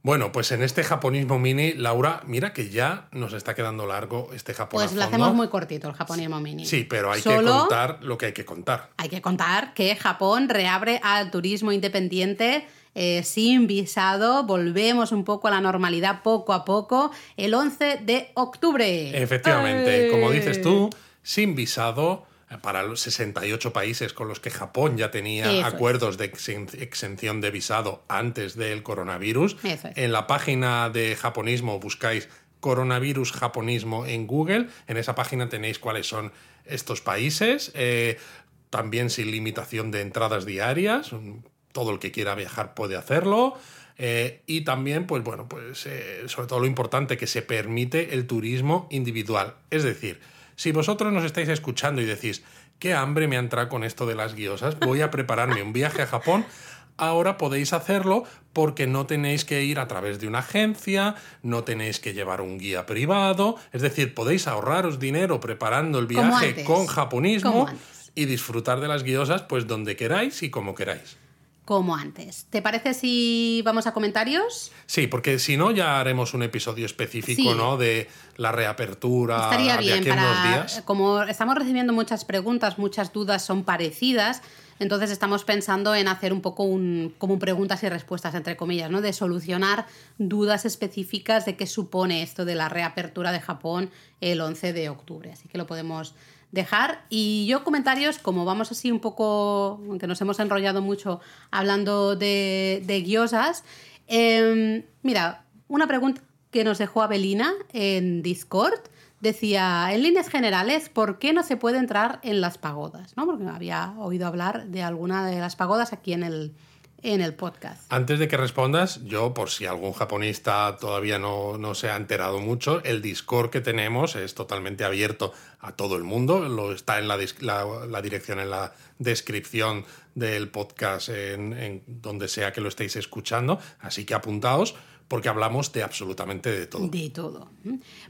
Bueno, pues en este japonismo mini, Laura, mira que ya nos está quedando largo este Japón. Pues a lo hacemos muy cortito, el japonismo mini. Sí, pero hay que contar lo que hay que contar. Hay que contar que Japón reabre al turismo independiente eh, sin visado. Volvemos un poco a la normalidad poco a poco el 11 de octubre. Efectivamente, ¡Eh! como dices tú, sin visado eh, para los 68 países con los que Japón ya tenía Eso es. acuerdos de exen- exención de visado antes del coronavirus. Es. En la página de japonismo buscáis coronavirus japonismo en Google. En esa página tenéis cuáles son estos países. eh, también sin limitación de entradas diarias. Todo el que quiera viajar puede hacerlo. Eh, y también, pues bueno, pues eh, sobre todo lo importante, que se permite el turismo individual. Es decir, si vosotros nos estáis escuchando y decís, qué hambre me ha entrado con esto de las guiosas, voy a prepararme un viaje a Japón, ahora podéis hacerlo porque no tenéis que ir a través de una agencia, no tenéis que llevar un guía privado, es decir, podéis ahorraros dinero preparando el viaje con japonismo y disfrutar de las guiosas pues donde queráis y como queráis. Como antes. ¿Te parece si vamos a comentarios? Sí, porque si no ya haremos un episodio específico, Sí. ¿no? De la reapertura Estaría de bien aquí a unos para. días. Como estamos recibiendo muchas preguntas, muchas dudas son parecidas. Entonces estamos pensando en hacer un poco un, como un preguntas y respuestas, entre comillas, ¿no? De solucionar dudas específicas de qué supone esto de la reapertura de Japón el 11 de octubre. Así que lo podemos dejar. Y yo comentarios, como vamos así un poco, aunque nos hemos enrollado mucho hablando de, de guiosas, em, mira, una pregunta que nos dejó Abelina en Discord decía, en líneas generales, ¿por qué no se puede entrar en las pagodas? ¿No? Porque había oído hablar de alguna de las pagodas aquí en el, en el podcast. Antes de que respondas, yo, por si algún japonista todavía no, no se ha enterado mucho, el Discord que tenemos es totalmente abierto a todo el mundo. Lo está en la, dis- la- la dirección en la descripción del podcast, en, en donde sea que lo estéis escuchando. Así que apuntaos, porque hablamos de absolutamente de todo. De todo.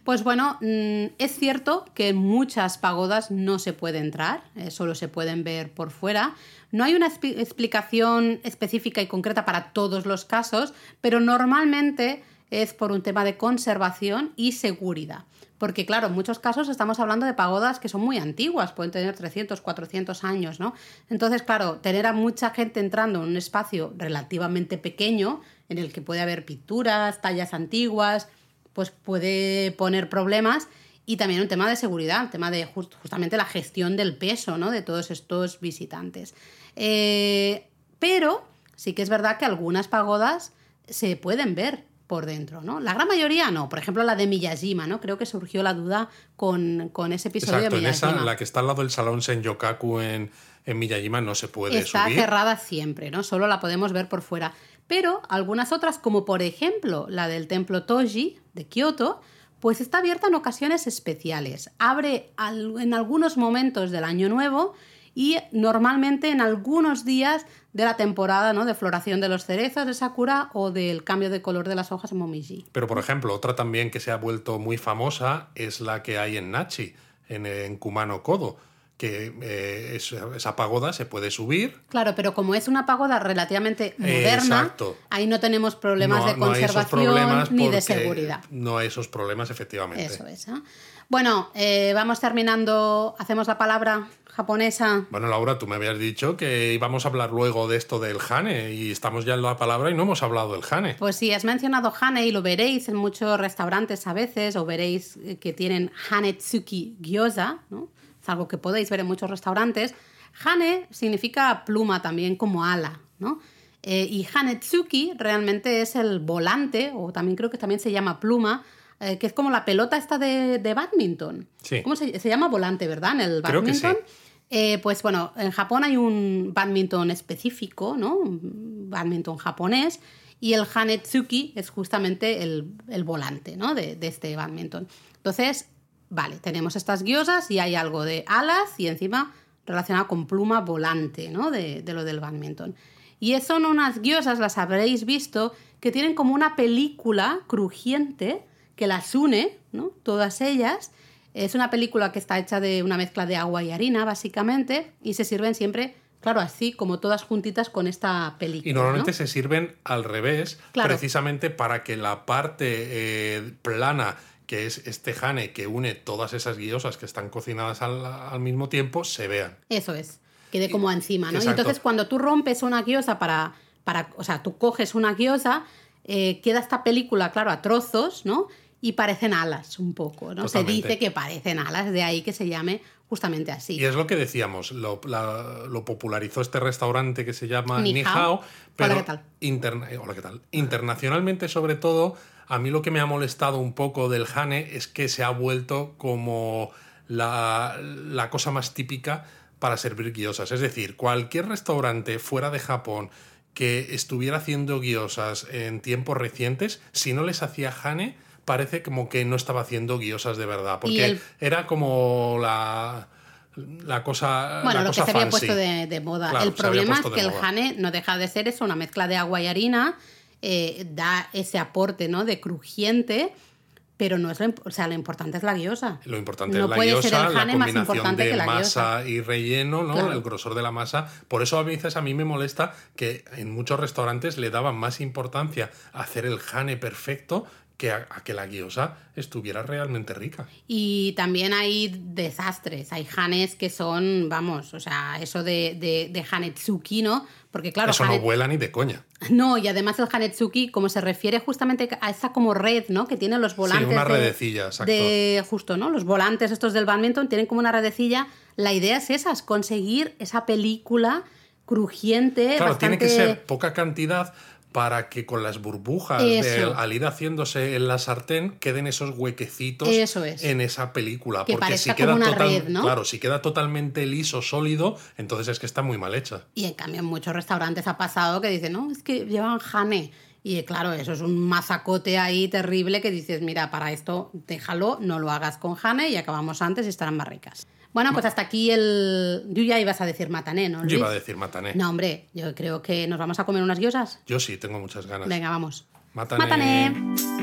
Pues bueno, mm, es cierto que en muchas pagodas no se puede entrar, eh, solo se pueden ver por fuera. No hay una explicación específica y concreta para todos los casos, pero normalmente es por un tema de conservación y seguridad. Porque claro, en muchos casos estamos hablando de pagodas que son muy antiguas, pueden tener 300, 400 años, ¿no? Entonces, claro, tener a mucha gente entrando en un espacio relativamente pequeño, en el que puede haber pinturas, tallas antiguas, pues puede poner problemas. Y también un tema de seguridad, el tema de just- justamente la gestión del peso, ¿no? De todos estos visitantes. Eh, pero sí que es verdad que algunas pagodas se pueden ver por dentro, ¿no? La gran mayoría no. Por ejemplo, la de Miyajima, ¿no? Creo que surgió la duda con, con ese episodio Exacto, de en esa, Miyajima. la que está al lado del salón Senyokaku en, en Miyajima, no se puede Está subir. cerrada siempre, ¿no? Solo la podemos ver por fuera. Pero algunas otras, como por ejemplo la del templo Toji de Kioto, pues está abierta en ocasiones especiales. Abre en algunos momentos del año nuevo y normalmente en algunos días de la temporada ¿no? de floración de los cerezos de Sakura o del cambio de color de las hojas en Momiji. Pero, por ejemplo, otra también que se ha vuelto muy famosa es la que hay en Nachi, en, en Kumano Kodo, que eh, es- esa pagoda se puede subir. Claro, pero como es una pagoda relativamente moderna, Exacto. ahí no tenemos problemas no, de conservación ni de seguridad. No hay esos problemas, efectivamente. Eso es. ¿eh? Bueno, eh, vamos terminando. Hacemos la palabra japonesa. Bueno, Laura, tú me habías dicho que íbamos a hablar luego de esto del Hane y estamos ya en la palabra y no hemos hablado del Hane. Pues sí, has mencionado Hane y lo veréis en muchos restaurantes a veces, o veréis eh, que tienen Hanetsuki Gyoza, ¿no? Es algo que podéis ver en muchos restaurantes. Hane significa pluma también como ala, ¿no? Eh, y Hanetsuki realmente es el volante, o también creo que también se llama pluma, eh, que es como la pelota esta de, de badminton. Sí. ¿Cómo se, se llama volante, verdad? En el Creo que sí. badminton. Eh, pues bueno, en Japón hay un badminton específico, ¿no? Un badminton japonés. Y el Hanetsuki es justamente el, el volante, ¿no? De, de este badminton. Entonces, vale, tenemos estas guiosas y hay algo de alas y encima relacionado con pluma volante, ¿no? De, de lo del badminton. Y son unas guiosas, las habréis visto, que tienen como una película crujiente que las une, ¿no? Todas ellas. Es una película que está hecha de una mezcla de agua y harina, básicamente, y se sirven siempre, claro, así como todas juntitas con esta película. Y normalmente ¿no? se sirven al revés, Claro. precisamente para que la parte eh, plana, que es este jane que une todas esas guiosas que están cocinadas al, al mismo tiempo, se vean. Eso es, quede como encima, ¿no? Y entonces cuando tú rompes una guiosa para, para o sea, tú coges una guiosa, eh, queda esta película, claro, a trozos, ¿no? Y parecen alas un poco, ¿no? Se dice que parecen alas, de ahí que se llame justamente así. Y es lo que decíamos, lo, la- lo popularizó este restaurante que se llama Ni Ni pero Hola, ¿qué tal? interna- eh, hola, ¿qué tal? Internacionalmente, sobre todo, a mí lo que me ha molestado un poco del Hane es que se ha vuelto como la, la cosa más típica para servir guiosas. Es decir, cualquier restaurante fuera de Japón que estuviera haciendo guiosas en tiempos recientes, si no les hacía Hane, parece como que no estaba haciendo guiosas de verdad. Porque el- era como la, la cosa. Bueno, la lo que se había fancy. puesto de, de moda. Claro, el problema es que el jane no deja de ser eso, una mezcla de agua y harina, eh, da ese aporte ¿no? de crujiente, pero no es lo, o sea, lo importante es la guiosa. Lo importante no es la puede ser guiosa, el la jane más combinación importante de que la masa guiosa. y relleno, ¿no? Claro. El grosor de la masa. Por eso a veces a mí me molesta que en muchos restaurantes le daban más importancia a hacer el jane perfecto que a, a que la guiosa estuviera realmente rica. Y también hay desastres, hay janes que son, vamos, o sea, eso de, de, de hanetsuki, ¿no? Porque claro, Eso no vuela ni de coña. No, y además el Hanetsuki, como se refiere justamente a esa como red, ¿no? Que tiene los volantes. una de- redecilla, exacto. De, justo, ¿no? Los volantes estos del badminton tienen como una redecilla. La idea es esa, es conseguir esa película crujiente, Claro, bastante... tiene que ser poca cantidad para que con las burbujas al ir haciéndose en la sartén queden esos huequecitos Eso es. en esa película. Que porque si parezca queda como una total- red, ¿no? Claro, si queda totalmente liso, sólido, entonces es que está muy mal hecha. Y en cambio en muchos restaurantes ha pasado que dicen, no, es que llevan jane. Y claro, eso es un mazacote ahí terrible que dices, mira, para esto déjalo, no lo hagas con jane y acabamos antes y estarán más ricas. Bueno, pues hasta aquí el... Tú ya ibas a decir matané, ¿no? Yo iba a Luis? decir matané. No, hombre, yo creo que nos vamos a comer unas guiosas. Yo sí, tengo muchas ganas. Venga, vamos. Mátane. Mátane.